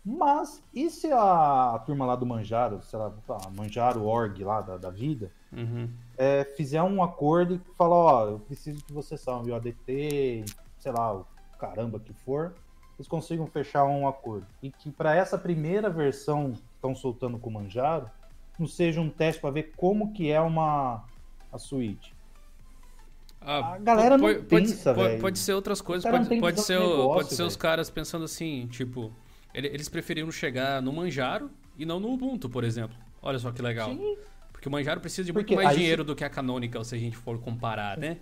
Mas e se a turma lá do Manjaro, sei lá, a Manjaro Org lá da, da vida, Uhum. é, fizer um acordo e falar, ó, eu preciso que você salve o ADT, sei lá, o caramba que for, eles consigam fechar um acordo. E que para essa primeira versão que estão soltando com o Manjaro, não seja um teste para ver como que é uma a suíte. Ah, A galera não pode, pensa, pode, velho. pode ser outras coisas, não pode, pode ser, negócio, pode ser os caras pensando assim, tipo, ele- eles preferiram chegar no Manjaro e não no Ubuntu, por exemplo. Olha só que legal. Sim. Porque o Manjaro precisa de Porque muito mais dinheiro do que a Canonical, se a gente for comparar, né?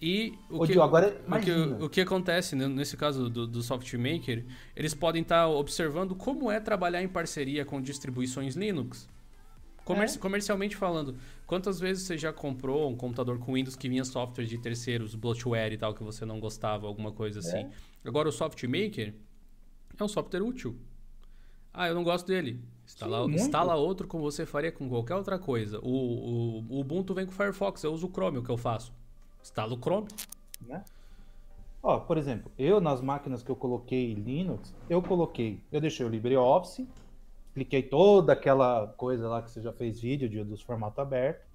E o Ô, que, Dio, agora o, que, o que acontece né, nesse caso do, do Soft Maker, eles podem estar observando como é trabalhar em parceria com distribuições Linux. Comerci- É. Comercialmente falando, quantas vezes você já comprou um computador com Windows que vinha software de terceiros, bloatware e tal, que você não gostava, alguma coisa assim? Agora o Soft Maker é um software útil. Ah, eu não gosto dele. Instala, Sim, instala outro como você faria com qualquer outra coisa. O, o, o Ubuntu vem com o Firefox, eu uso o Chrome, o que eu faço? Instalo o Chrome. né? Ó, por exemplo, eu nas máquinas que eu coloquei Linux, eu coloquei, eu deixei o LibreOffice, expliquei toda aquela coisa lá que você já fez vídeo de, dos formatos abertos.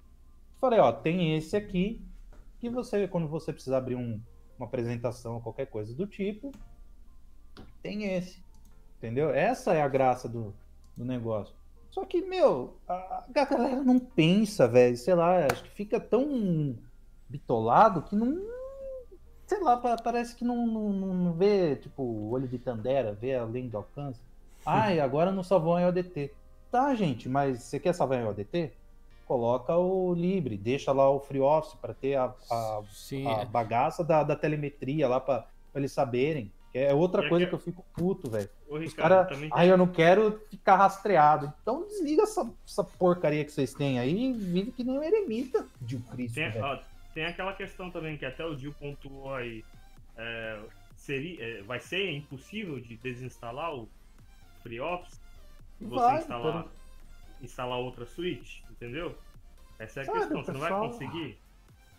Falei, ó, tem esse aqui que você, quando você precisar abrir um- uma apresentação ou qualquer coisa do tipo, tem esse. Entendeu? Essa é a graça do, do negócio. Só que, meu, a, galera não pensa, velho. Sei lá, acho que fica tão bitolado que não. Sei lá, pa- parece que não, não- não vê, tipo, o olho de Tandera, vê além do alcance. Ai, agora não salvou em ODT. Tá, gente, mas você quer salvar em ODT? Coloca o Libre, deixa lá o FreeOffice para ter a, a, Sim, a bagaça da, da telemetria lá para eles saberem. É outra E coisa aqui- que eu fico puto, velho. Os caras. também Ai, eu não quero ficar rastreado. Então desliga essa, essa porcaria que vocês têm aí e vive que nem um eremita de um Cristo, tem, ó, tem aquela questão também que até o Gil pontuou aí. É, seria, é, vai ser impossível de desinstalar o FreeOffice? e Você Vai, instalar, então- instalar outra suíte, entendeu? Essa é a Sabe, questão, você não vai conseguir.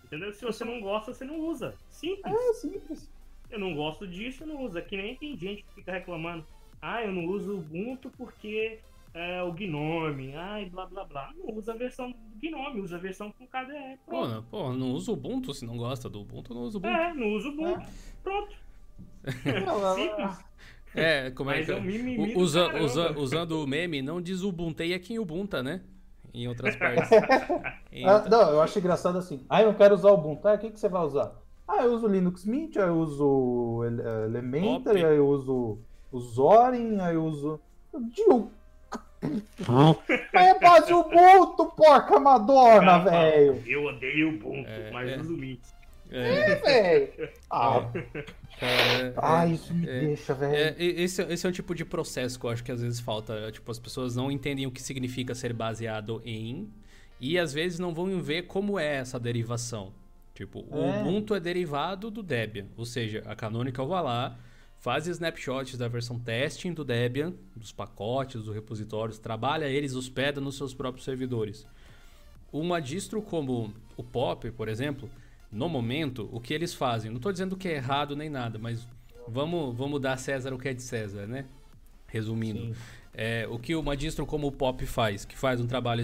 Entendeu? Se você não gosta, você não usa. Simples. É simples. Eu não gosto disso, eu não uso. É que nem tem gente que fica reclamando. Ah, eu não uso o Ubuntu porque é o Gnome. Ai, blá blá blá. Não usa a versão do Gnome, usa a versão com KDE. Pô, Pronto. não, pô, não usa o Ubuntu se não gosta do Ubuntu, não usa o Ubuntu. É, não usa o Ubuntu. Pronto. Não, Simples. É, como é que é um mimimi U- do usa- usa- usando o meme, não diz Ubuntu aqui em Ubuntu, né? Em outras partes. Em Ah, outra- não, eu acho engraçado assim. Ah, eu não quero usar o Ubuntu. Ah, o que, que você vai usar? Ah, eu uso Linux Mint, aí eu uso eh, aí eu uso o Zorin, aí eu uso. Dio. É base Ubuntu, porca madonna, velho. Eu odeio o Ubuntu, É, mas é. uso o Mint. É, É, velho. Ah, cara, ah, é- isso me é- deixa, velho. É, esse, esse é um tipo de processo que eu acho que às vezes falta. é, Tipo, as pessoas não entendem o que significa ser baseado em e às vezes não vão ver como é essa derivação. Tipo, o É. Ubuntu é derivado do Debian, ou seja, a Canonical vai lá, faz snapshots da versão testing do Debian, dos pacotes, dos repositórios, trabalha eles, hospeda nos seus próprios servidores. Uma distro como o Pop, por exemplo, no momento, o que eles fazem? Não estou dizendo que é errado nem nada, mas vamos, vamos dar a César o que é de César, né? Resumindo, é, o que uma distro como o Pop faz, que faz um trabalho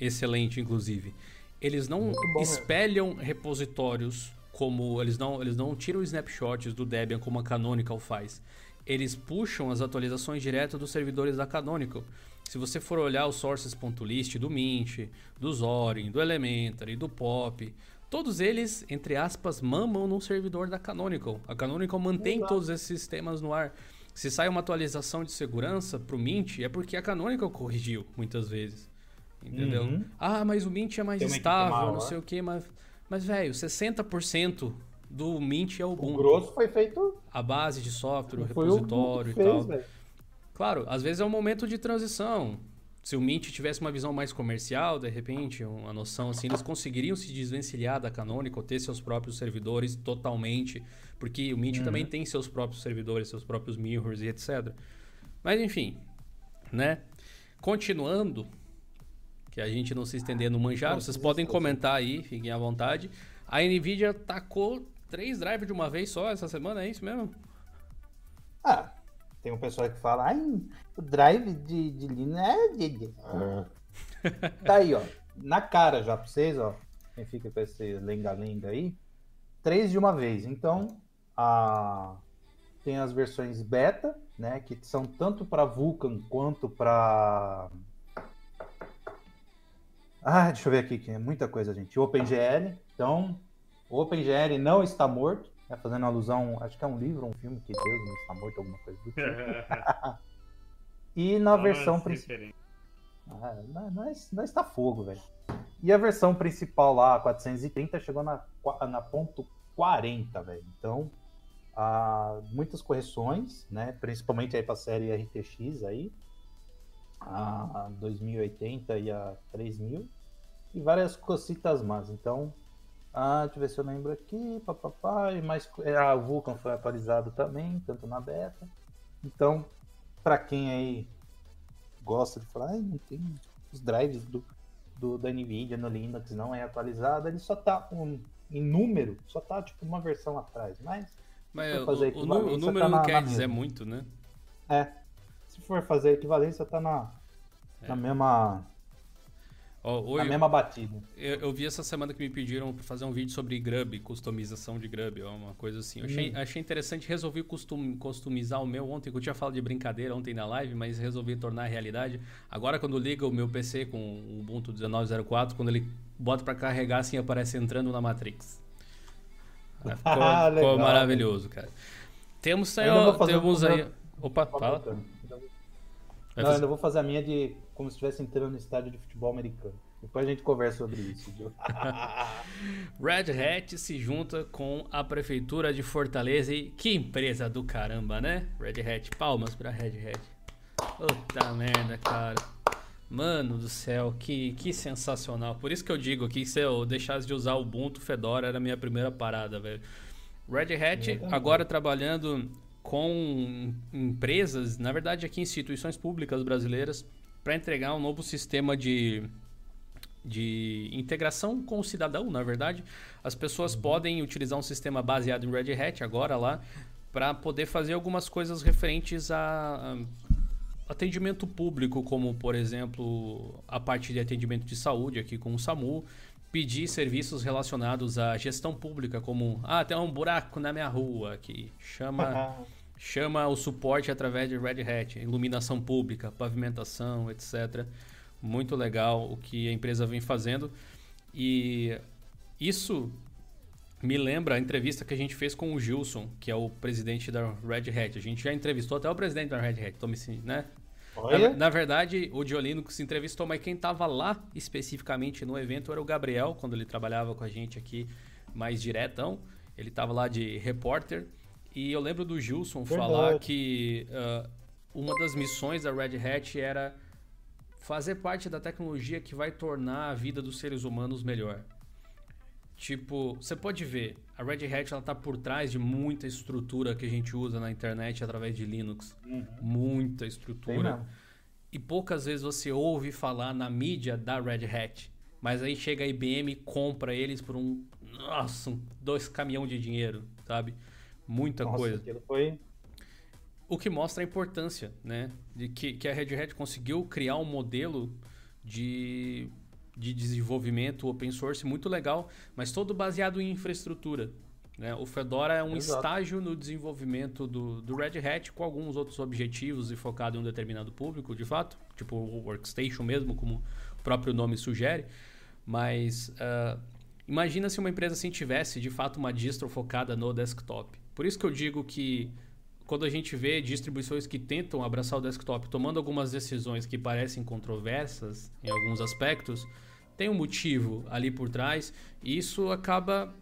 excelente, inclusive, eles não bom espelham repositórios como eles não eles não tiram snapshots do Debian como a Canonical faz. Eles puxam as atualizações direto dos servidores da Canonical. Se você for olhar os sources.list do Mint, do Zorin, do Elementary, do Pop, todos eles, entre aspas, mamam no servidor da Canonical. A Canonical mantém Exato. todos esses sistemas no ar. Se sai uma atualização de segurança pro Mint, é porque a Canonical corrigiu muitas vezes. Entendeu? Uhum. Ah, mas o Mint é mais Tem estável, não sei o que, mas. Mas, velho, 60% do Mint é o O Ubuntu. grosso foi feito. A base de software, o Foi o repositório que e tal. fez, velho. Claro, às vezes é um momento de transição. Se o Mint tivesse uma visão mais comercial, de repente, uma noção assim, eles conseguiriam se desvencilhar da Canonical, ter seus próprios servidores totalmente, porque o Mint Uhum. também tem seus próprios servidores, seus próprios mirrors e etc. Mas enfim, né? Continuando, que a gente não se estender no manjaro, Não, vocês podem comentar aí, fiquem à vontade. A Nvidia tacou três drivers de uma vez só essa semana, é isso mesmo? Ah, tem um pessoal que fala, ai, o drive de, de Linux é de... de-". Tá aí, ó. Na cara já pra vocês, ó. Quem fica com esse lenga-lenga aí. Três de uma vez. Então, a tem as versões beta, né, que são tanto para Vulkan quanto para Ah, deixa eu ver aqui, que é muita coisa, gente. OpenGL. Então, o OpenGL não está morto, né, fazendo alusão, acho que é um livro, um filme que Deus não está morto, alguma coisa do tipo. e na versão principal. Ah, nós, nós está fogo, velho. E a versão principal lá, 430, chegou na, na ponto 40, velho. Então, ah, muitas correções, né? Principalmente aí para a série RTX aí, a 2080 e a 3000 e várias cositas más. Então, ah, deixa eu ver se eu lembro aqui, papapá, e mais é, a Vulkan foi atualizado também, tanto na beta. Então, para quem aí gosta de falar, não tem os drives do, do, da Nvidia no Linux não é atualizado, ele só tá um, em número, só tá tipo uma versão atrás, mas mas o, o, número tá não quer dizer muito, né? É. Se for fazer equivalência, tá na, é. na mesma. Oh, na mesma batida. Eu, eu, vi essa semana que me pediram para fazer um vídeo sobre Grub, customização de Grub, uma coisa assim. Eu achei, hum. achei interessante, resolvi custom, customizar o meu ontem, que eu tinha falado de brincadeira ontem na live, mas resolvi tornar realidade. Agora, quando liga o meu PC com o Ubuntu 19.04, quando ele bota para carregar, assim aparece entrando na Matrix. Ficou, ah, ficou maravilhoso, cara. Temos, aí, ó, temos um... aí. Opa, fala. Não, fazer... ainda vou fazer a minha de como se estivesse entrando no estádio de futebol americano. Depois a gente conversa sobre isso? Red Hat se junta com a prefeitura de Fortaleza e que empresa do caramba, né? Red Hat, palmas pra Red Hat. Puta merda, cara. Mano do céu, que, que sensacional. Por isso que eu digo que se eu deixasse de usar o Ubuntu, Fedora era a minha primeira parada, velho. Red Hat agora trabalhando com empresas, na verdade aqui instituições públicas brasileiras, para entregar um novo sistema de, de integração com o cidadão, na verdade. As pessoas uhum. podem utilizar um sistema baseado em Red Hat agora lá para poder fazer algumas coisas referentes a, atendimento público, como por exemplo a parte de atendimento de saúde aqui com o SAMU, pedir serviços relacionados à gestão pública, como ah, tem um buraco na minha rua aqui, chama chama o suporte através de Red Hat, iluminação pública, pavimentação, etc. Muito legal o que a empresa vem fazendo e isso me lembra a entrevista que a gente fez com o Gilson, que é o presidente da Red Hat. A gente já entrevistou até o presidente da Red Hat, tô me, né? Na, na, verdade, o Diolino se entrevistou, mas quem estava lá especificamente no evento era o Gabriel, quando ele trabalhava com a gente aqui mais diretão. Ele estava lá de repórter. E eu lembro do Gilson verdade. falar que uh, uma das missões da Red Hat era fazer parte da tecnologia que vai tornar a vida dos seres humanos melhor. Tipo, você pode ver, a Red Hat ela tá por trás de muita estrutura que a gente usa na internet através de Linux. Uhum. Muita estrutura. E poucas vezes você ouve falar na mídia da Red Hat. Mas aí chega a IBM e compra eles por um. Nossa, dois caminhão de dinheiro, sabe? Muita nossa, coisa. Foi... O que mostra a importância, né? De que, que a Red Hat conseguiu criar um modelo de de desenvolvimento open source muito legal, mas todo baseado em infraestrutura. Né? O Fedora é um Exato. estágio no desenvolvimento do, do Red Hat com alguns outros objetivos e focado em um determinado público, de fato, tipo o Workstation mesmo, como o próprio nome sugere. Mas uh, imagina se uma empresa assim tivesse de fato uma distro focada no desktop. Por isso que eu digo que quando a gente vê distribuições que tentam abraçar o desktop tomando algumas decisões que parecem controversas em alguns aspectos, tem um motivo ali por trás e isso acaba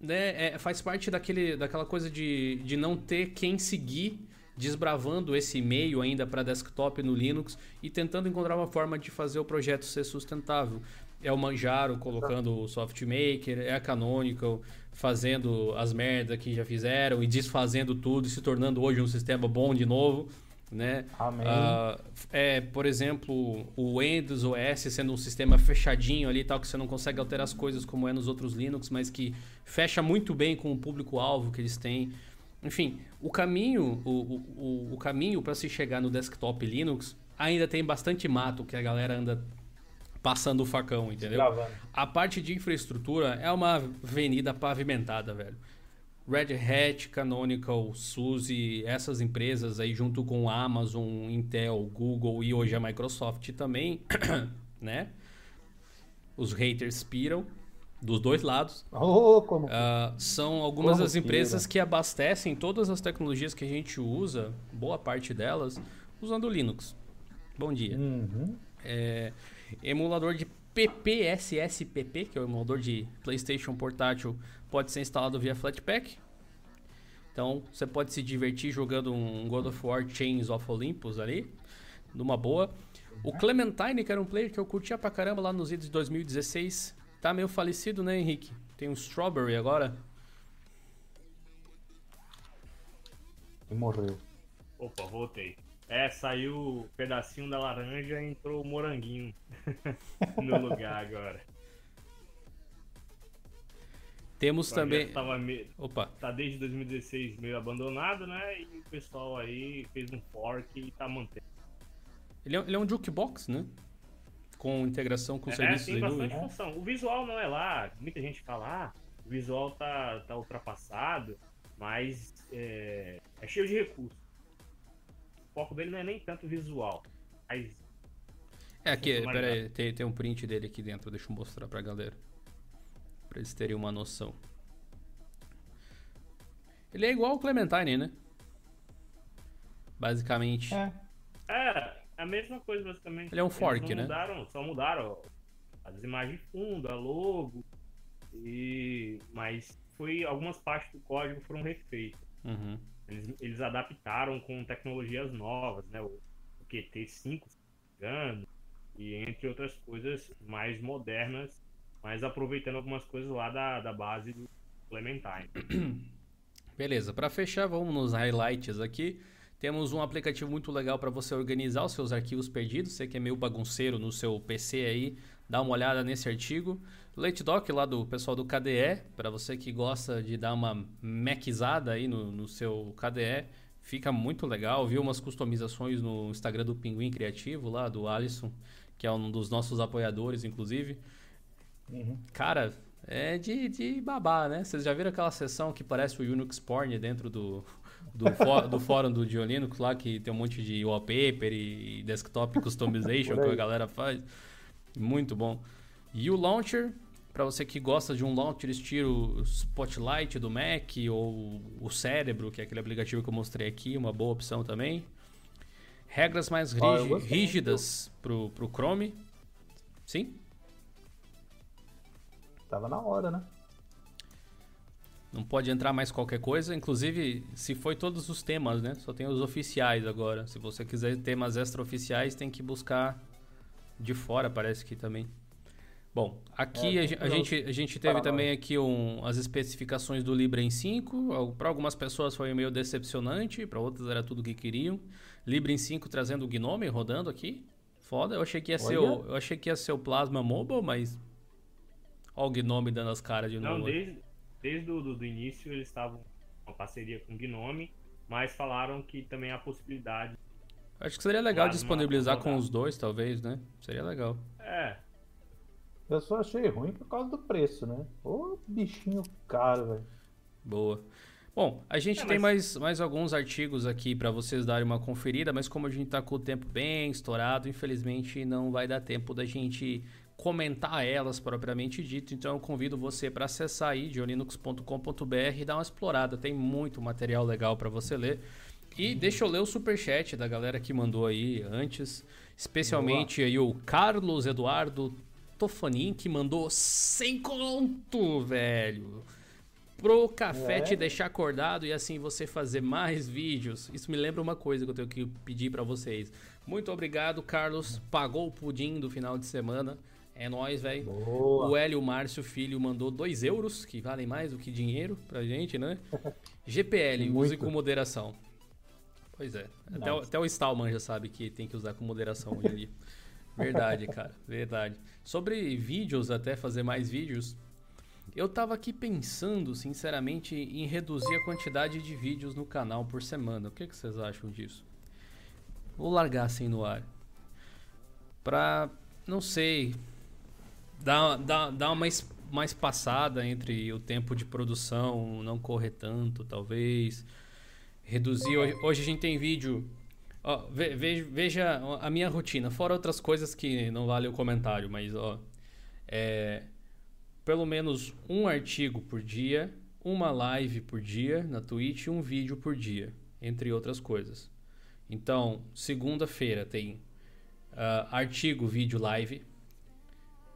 né, é, faz parte daquele, daquela coisa de, de não ter quem seguir desbravando esse meio ainda para desktop no Linux e tentando encontrar uma forma de fazer o projeto ser sustentável. É o Manjaro colocando o SoftMaker, é a Canonical fazendo as merdas que já fizeram e desfazendo tudo e se tornando hoje um sistema bom de novo né? Amém. Uh, é, por exemplo, o Windows OS sendo um sistema fechadinho ali tal, que você não consegue alterar as coisas como é nos outros Linux, mas que fecha muito bem com o público-alvo que eles têm. Enfim, o caminho, o, o, o caminho para se chegar no desktop Linux ainda tem bastante mato que a galera anda passando o facão, entendeu? A parte de infraestrutura é uma avenida pavimentada, velho. Red Hat, Canonical, SUSE, essas empresas aí junto com Amazon, Intel, Google e hoje a Microsoft também, né? Os haters piram dos dois lados. Oh, como... Uh, são algumas Como das empresas pira. que abastecem todas as tecnologias que a gente usa, boa parte delas, usando Linux. Bom dia. Uhum. É, emulador de PPSSPP, que é o emulador de PlayStation portátil, pode ser instalado via Flatpak. Então você pode se divertir jogando um God of War Chains of Olympus ali, numa boa. O Clementine, que era um player que eu curtia pra caramba lá nos idos de 2016, tá meio falecido, né, Henrique? Tem um Strawberry agora. E morreu. Opa, voltei. É, saiu o pedacinho da laranja e entrou o moranguinho no lugar agora. Temos também. Tava me... Opa, Tá desde 2016 meio abandonado, né? E o pessoal aí fez um fork e tá mantendo. ele é, ele é um jukebox, né? Com integração com É, serviços tem em bastante função. O visual não é lá. Muita gente fala, ah, o visual tá, tá ultrapassado, mas é, é cheio de recursos. O foco dele não é nem tanto visual, mas É aqui, Funcionalidade. pera aí, tem, tem um print dele aqui dentro, deixa eu mostrar pra galera. Pra eles terem uma noção. Ele é igual ao Clementine, né? Basicamente. É. É, a mesma coisa basicamente. Ele é um Eles fork, não né? Mudaram, só mudaram as imagens de fundo, a logo. E... Mas foi. Algumas partes do código foram refeitas. Uhum. Eles, eles adaptaram com tecnologias novas, né? O, o QT5, se não me engano, e entre outras coisas mais modernas, mas aproveitando algumas coisas lá da, da base do Clementine. Beleza, para fechar, vamos nos highlights aqui. Temos um aplicativo muito legal para você organizar os seus arquivos perdidos. Você que é meio bagunceiro no seu PC aí, dá uma olhada nesse artigo. LateDoc lá do pessoal do KDE, para você que gosta de dar uma maquizada aí no, no seu KDE, fica muito legal. Viu umas customizações no Instagram do Pinguim Criativo lá, do Alisson, que é um dos nossos apoiadores, inclusive. Uhum. Cara, é de, de babá, né? Vocês já viram aquela sessão que parece o Unix Porn dentro do, do, fó- do fórum do Diolinux lá, que tem um monte de wallpaper e, desktop customization que a galera faz? Muito bom. E o Launcher, para você que gosta de um launcher estilo Spotlight do Mac ou o Cérebro, que é aquele aplicativo que eu mostrei aqui, uma boa opção também. Regras mais Ah, rígi- gostei, rígidas pro, pro Chrome. Sim? Tava na hora, né? Não pode entrar mais qualquer coisa. Inclusive, se foi todos os temas, né? Só tem os oficiais agora. Se você quiser temas extraoficiais, tem que buscar de fora, parece que também. Bom, aqui É, a, a tem gente, a gente teve também aqui um- as especificações do Libra em 5. Para algumas pessoas foi meio decepcionante, para outras era tudo o que queriam. Libra em 5 trazendo o Gnome rodando aqui. Foda. Eu achei que ia ser o, Olha. eu achei que ia ser o Plasma Mobile, mas Ó o Gnome dando as caras de Não, novo. desde, desde o do, do início eles estavam com uma parceria com o Gnome, mas falaram que também há a possibilidade. Acho que seria legal Plasma disponibilizar com os dois, talvez, né? Seria legal. É, Eu só achei ruim por causa do preço, né? Ô, bichinho caro, velho. Boa. Bom, a gente É, tem mas- mais, mais alguns artigos aqui para vocês darem uma conferida, mas como a gente tá com o tempo bem estourado, infelizmente não vai dar tempo da gente comentar elas propriamente dito. Então eu convido você para acessar aí diolinux.com.br e dar uma explorada. Tem muito material legal para você ler. E deixa eu ler o superchat da galera que mandou aí antes, especialmente aí o Carlos Eduardo Tofanin que mandou 100 conto, velho pro café É. te deixar acordado e assim você fazer mais vídeos. Isso me lembra uma coisa que eu tenho que pedir pra vocês. Muito obrigado, Carlos. Pagou o pudim do final de semana. É nóis, velho. Boa. O Hélio Márcio Filho mandou 2 euros, que valem mais do que dinheiro pra gente, né? GPL, use Muito. com moderação. Pois é. Até, o- até o Stallman já sabe que tem que usar com moderação hoje em dia. Verdade, cara. Verdade. Sobre vídeos, até fazer mais vídeos, eu tava aqui pensando, sinceramente, em reduzir a quantidade de vídeos no canal por semana. O que, que vocês acham disso? Vou largar assim no ar. Pra, não sei, dar, dar, dar, uma, mais passada entre o tempo de produção, não correr tanto, talvez. Reduzir. Hoje, a gente tem vídeo. Ó, ve, ve, veja a minha rotina, fora outras coisas que não vale o comentário, mas ó. É, pelo menos um artigo por dia, uma live por dia na Twitch e um vídeo por dia, entre outras coisas. Então, segunda-feira tem uh, artigo, vídeo, live.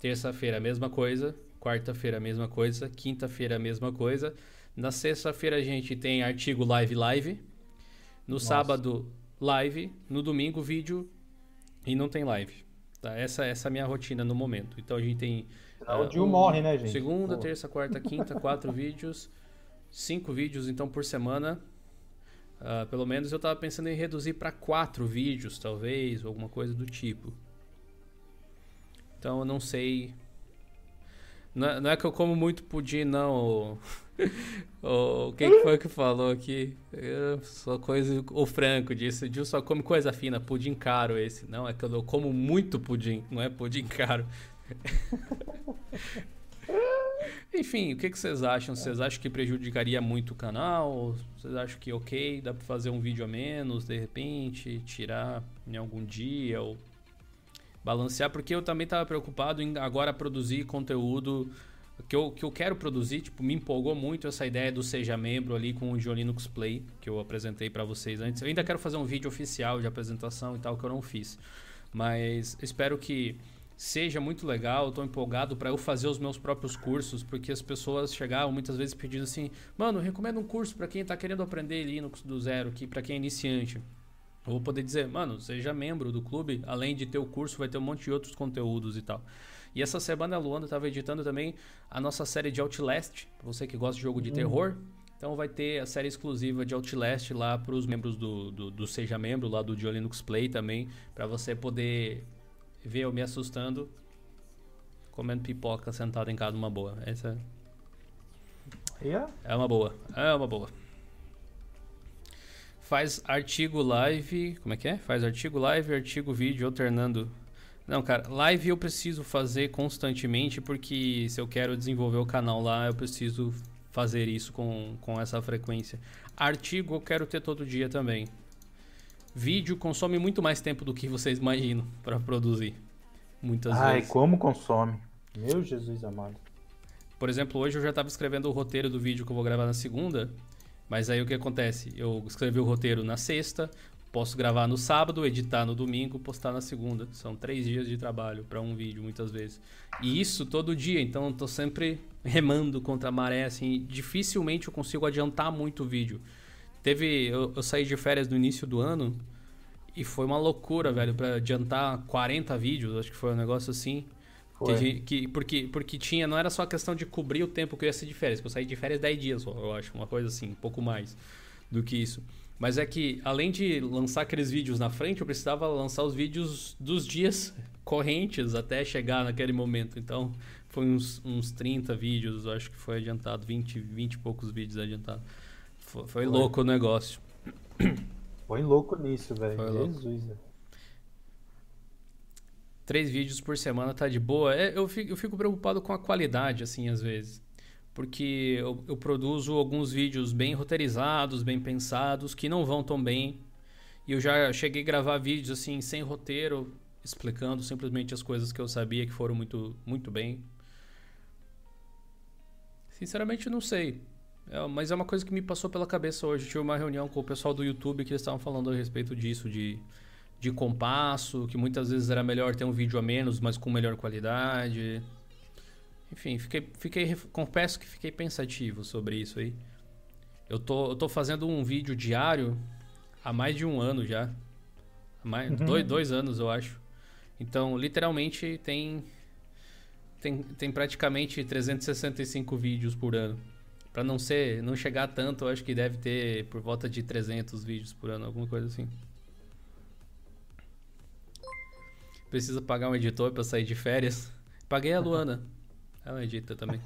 Terça-feira, a mesma coisa. Quarta-feira, a mesma coisa. Quinta-feira, a mesma coisa. Na sexta-feira, a gente tem artigo, live, live. No Nossa. sábado, live. No domingo, vídeo. E não tem live. Tá? Essa, essa é a minha rotina no momento. Então, a gente tem. Uh, o dia um, morre, né, gente? Segunda, Pô. terça, quarta, quinta, quatro vídeos. Cinco vídeos, então, por semana. Uh, pelo menos eu estava pensando em reduzir para quatro vídeos, talvez, ou alguma coisa do tipo. Então eu não sei. Não é, não é que eu como muito pudim, não. o que foi que falou aqui? Eu, só coisa. O Franco disse: Gil só come coisa fina, pudim caro esse. Não, é que eu como muito pudim, não é pudim caro. Enfim, o que, que vocês acham? Vocês acham que prejudicaria muito o canal? Vocês acham que ok, dá para fazer um vídeo a menos, de repente, tirar em algum dia ou balancear? Porque eu também estava preocupado em agora produzir conteúdo que eu, que eu quero produzir, tipo, me empolgou muito essa ideia do Seja Membro ali com o Geolinux Play, que eu apresentei para vocês antes. Eu ainda quero fazer um vídeo oficial de apresentação e tal, que eu não fiz. Mas espero que seja muito legal, estou empolgado para eu fazer os meus próprios cursos, porque as pessoas chegavam muitas vezes pedindo assim, mano, recomendo um curso para quem está querendo aprender Linux do zero, aqui para quem é iniciante. Eu vou poder dizer, mano, seja membro do clube, além de ter o curso, vai ter um monte de outros conteúdos e tal. E essa semana a Luanda estava editando também a nossa série de Outlast, pra você que gosta de jogo de uhum. terror. Então vai ter a série exclusiva de Outlast lá para os membros do, do, do, Seja Membro, lá do Linux Play também, para você poder ver eu me assustando comendo pipoca sentado em casa numa boa. Essa yeah. é uma boa. É uma boa. Faz artigo live. Como é que é? Faz artigo live, artigo vídeo alternando. Não, cara, live eu preciso fazer constantemente porque se eu quero desenvolver o canal lá, eu preciso fazer isso com, com essa frequência. Artigo eu quero ter todo dia também. Vídeo consome muito mais tempo do que vocês imaginam para produzir. Muitas Ai, vezes. Ai, como consome. Meu Jesus amado. Por exemplo, hoje eu já estava escrevendo o roteiro do vídeo que eu vou gravar na segunda. Mas aí o que acontece? Eu escrevi o roteiro na sexta, posso gravar no sábado, editar no domingo, postar na segunda. São três dias de trabalho para um vídeo, muitas vezes. E isso todo dia, então eu tô sempre remando contra a maré, assim. Dificilmente eu consigo adiantar muito o vídeo. Teve. Eu, eu, saí de férias no início do ano e foi uma loucura, velho, para adiantar 40 vídeos, acho que foi um negócio assim. Que, que, porque, porque tinha, não era só a questão de cobrir o tempo que eu ia ser de férias, que eu saí de férias 10 dias, eu acho, uma coisa assim, um pouco mais do que isso. Mas é que, além de lançar aqueles vídeos na frente, eu precisava lançar os vídeos dos dias correntes até chegar naquele momento. Então, foi uns, uns 30 vídeos, eu acho que foi adiantado, 20, 20 e poucos vídeos adiantados. Foi, foi, louco o negócio. Põe louco nisso, velho. Jesus. Louco. Três vídeos por semana tá de boa. É, eu, fico, eu fico preocupado com a qualidade, assim, às vezes. Porque eu, eu produzo alguns vídeos bem roteirizados, bem pensados, que não vão tão bem. E eu já cheguei a gravar vídeos, assim, sem roteiro, explicando simplesmente as coisas que eu sabia que foram muito, muito bem. Sinceramente, não sei. É, mas é uma coisa que me passou pela cabeça hoje. tive uma reunião com o pessoal do YouTube que eles estavam falando a respeito disso, de, de compasso, que muitas vezes era melhor ter um vídeo a menos, mas com melhor qualidade. Enfim, fiquei, fiquei, confesso que fiquei pensativo sobre isso aí. Eu tô, eu tô fazendo um vídeo diário há mais de um ano já. Mais, uhum. dois, dois anos, eu acho. Então, literalmente, tem, tem, tem praticamente 365 vídeos por ano. Para não ser, não chegar tanto, eu acho que deve ter por volta de 300 vídeos por ano, alguma coisa assim. Precisa pagar um editor para sair de férias. Paguei a Luana. Ela edita também.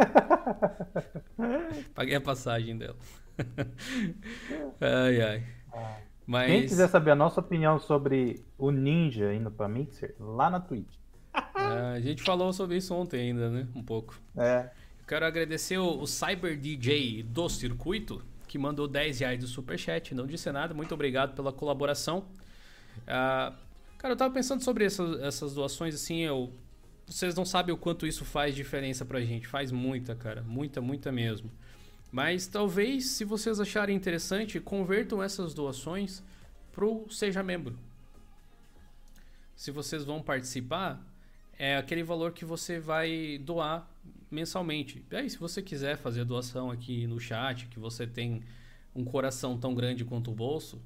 Paguei a passagem dela. ai, ai. Mas... Quem quiser saber a nossa opinião sobre o Ninja indo para Mixer, lá na Twitch. É, a gente falou sobre isso ontem ainda, né? Um pouco. É. Quero agradecer o, o Cyber DJ do Circuito, que mandou 10 reais do Superchat. Não disse nada, muito obrigado pela colaboração. Uh, cara, eu tava pensando sobre essas, essas doações, assim, eu, vocês não sabem o quanto isso faz diferença pra gente. Faz muita, cara. Muita, muita mesmo. Mas talvez, se vocês acharem interessante, convertam essas doações pro Seja Membro. Se vocês vão participar, é aquele valor que você vai doar mensalmente. E aí, se você quiser fazer doação aqui no chat, que você tem um coração tão grande quanto o bolso,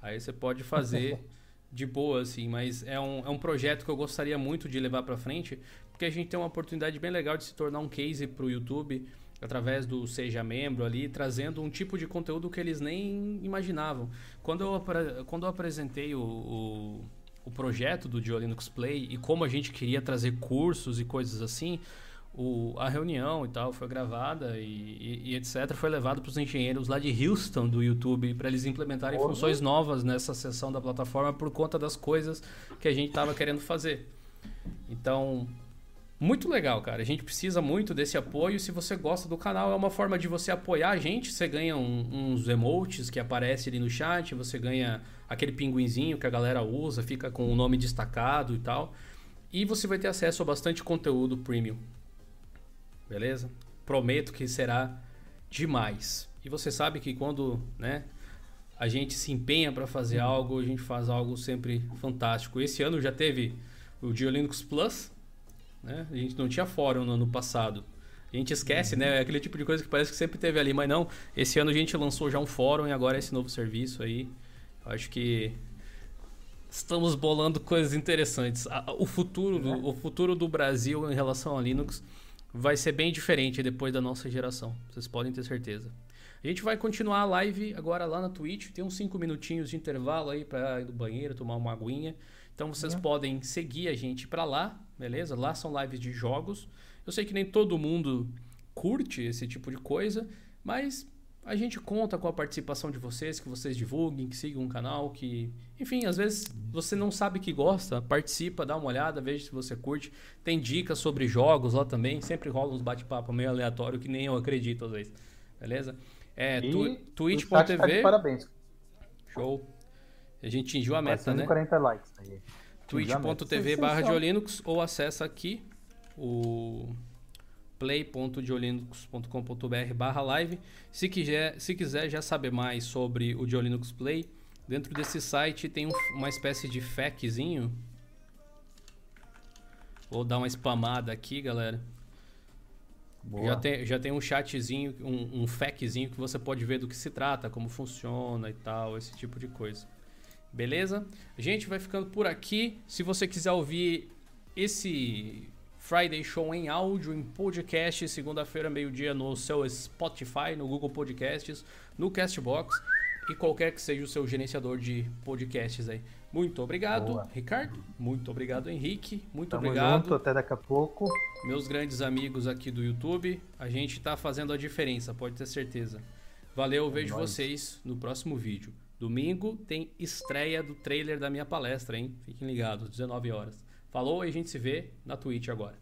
aí você pode fazer de boa, assim. Mas é um, é um projeto que eu gostaria muito de levar para frente, porque a gente tem uma oportunidade bem legal de se tornar um case para o YouTube através do Seja Membro ali, trazendo um tipo de conteúdo que eles nem imaginavam. Quando eu, quando eu apresentei o, o, o projeto do Linux Play e como a gente queria trazer cursos e coisas assim, o, a reunião e tal foi gravada e, e, e etc. Foi levado para os engenheiros lá de Houston do YouTube para eles implementarem Porra. funções novas nessa seção da plataforma por conta das coisas que a gente estava querendo fazer. Então, muito legal, cara. A gente precisa muito desse apoio. Se você gosta do canal, é uma forma de você apoiar a gente. Você ganha um, uns emotes que aparecem ali no chat, você ganha aquele pinguinzinho que a galera usa, fica com o nome destacado e tal. E você vai ter acesso a bastante conteúdo premium beleza? Prometo que será demais. E você sabe que quando, né, a gente se empenha para fazer algo, a gente faz algo sempre fantástico. Esse ano já teve o Linux Plus, né? A gente não tinha fórum no ano passado. A gente esquece, né? É aquele tipo de coisa que parece que sempre teve ali, mas não. Esse ano a gente lançou já um fórum e agora esse novo serviço aí. Eu acho que estamos bolando coisas interessantes. O futuro, do, o futuro do Brasil em relação a Linux vai ser bem diferente depois da nossa geração. Vocês podem ter certeza. A gente vai continuar a live agora lá na Twitch. Tem uns 5 minutinhos de intervalo aí para ir no banheiro, tomar uma aguinha. Então vocês uhum. podem seguir a gente para lá, beleza? Lá são lives de jogos. Eu sei que nem todo mundo curte esse tipo de coisa, mas a gente conta com a participação de vocês, que vocês divulguem, que sigam o canal, que. Enfim, às vezes você não sabe que gosta, participa, dá uma olhada, veja se você curte. Tem dicas sobre jogos lá também, sempre rola uns bate-papo meio aleatório que nem eu acredito às vezes. Beleza? É, tu, twitch.tv. Tá parabéns. Show. A gente atingiu a meta, né? 40 likes aí. twitch.tv barra ou acessa aqui o play.diolinux.com.br barra live. Se quiser, se quiser já saber mais sobre o Diolinux Play, dentro desse site tem um, uma espécie de FAQzinho. Vou dar uma spamada aqui, galera. Já tem, já tem um chatzinho, um, um FAQzinho que você pode ver do que se trata, como funciona e tal, esse tipo de coisa. Beleza? Gente vai ficando por aqui. Se você quiser ouvir esse Friday Show em áudio, em podcast, segunda-feira, meio-dia, no seu Spotify, no Google Podcasts, no Castbox e qualquer que seja o seu gerenciador de podcasts aí. Muito obrigado, Boa. Ricardo. Muito obrigado, Henrique. Muito Tamo obrigado. Junto, até daqui a pouco. Meus grandes amigos aqui do YouTube. A gente está fazendo a diferença, pode ter certeza. Valeu, é vejo nóis. vocês no próximo vídeo. Domingo tem estreia do trailer da minha palestra, hein? Fiquem ligados, 19 horas. Falou e a gente se vê na Twitch agora.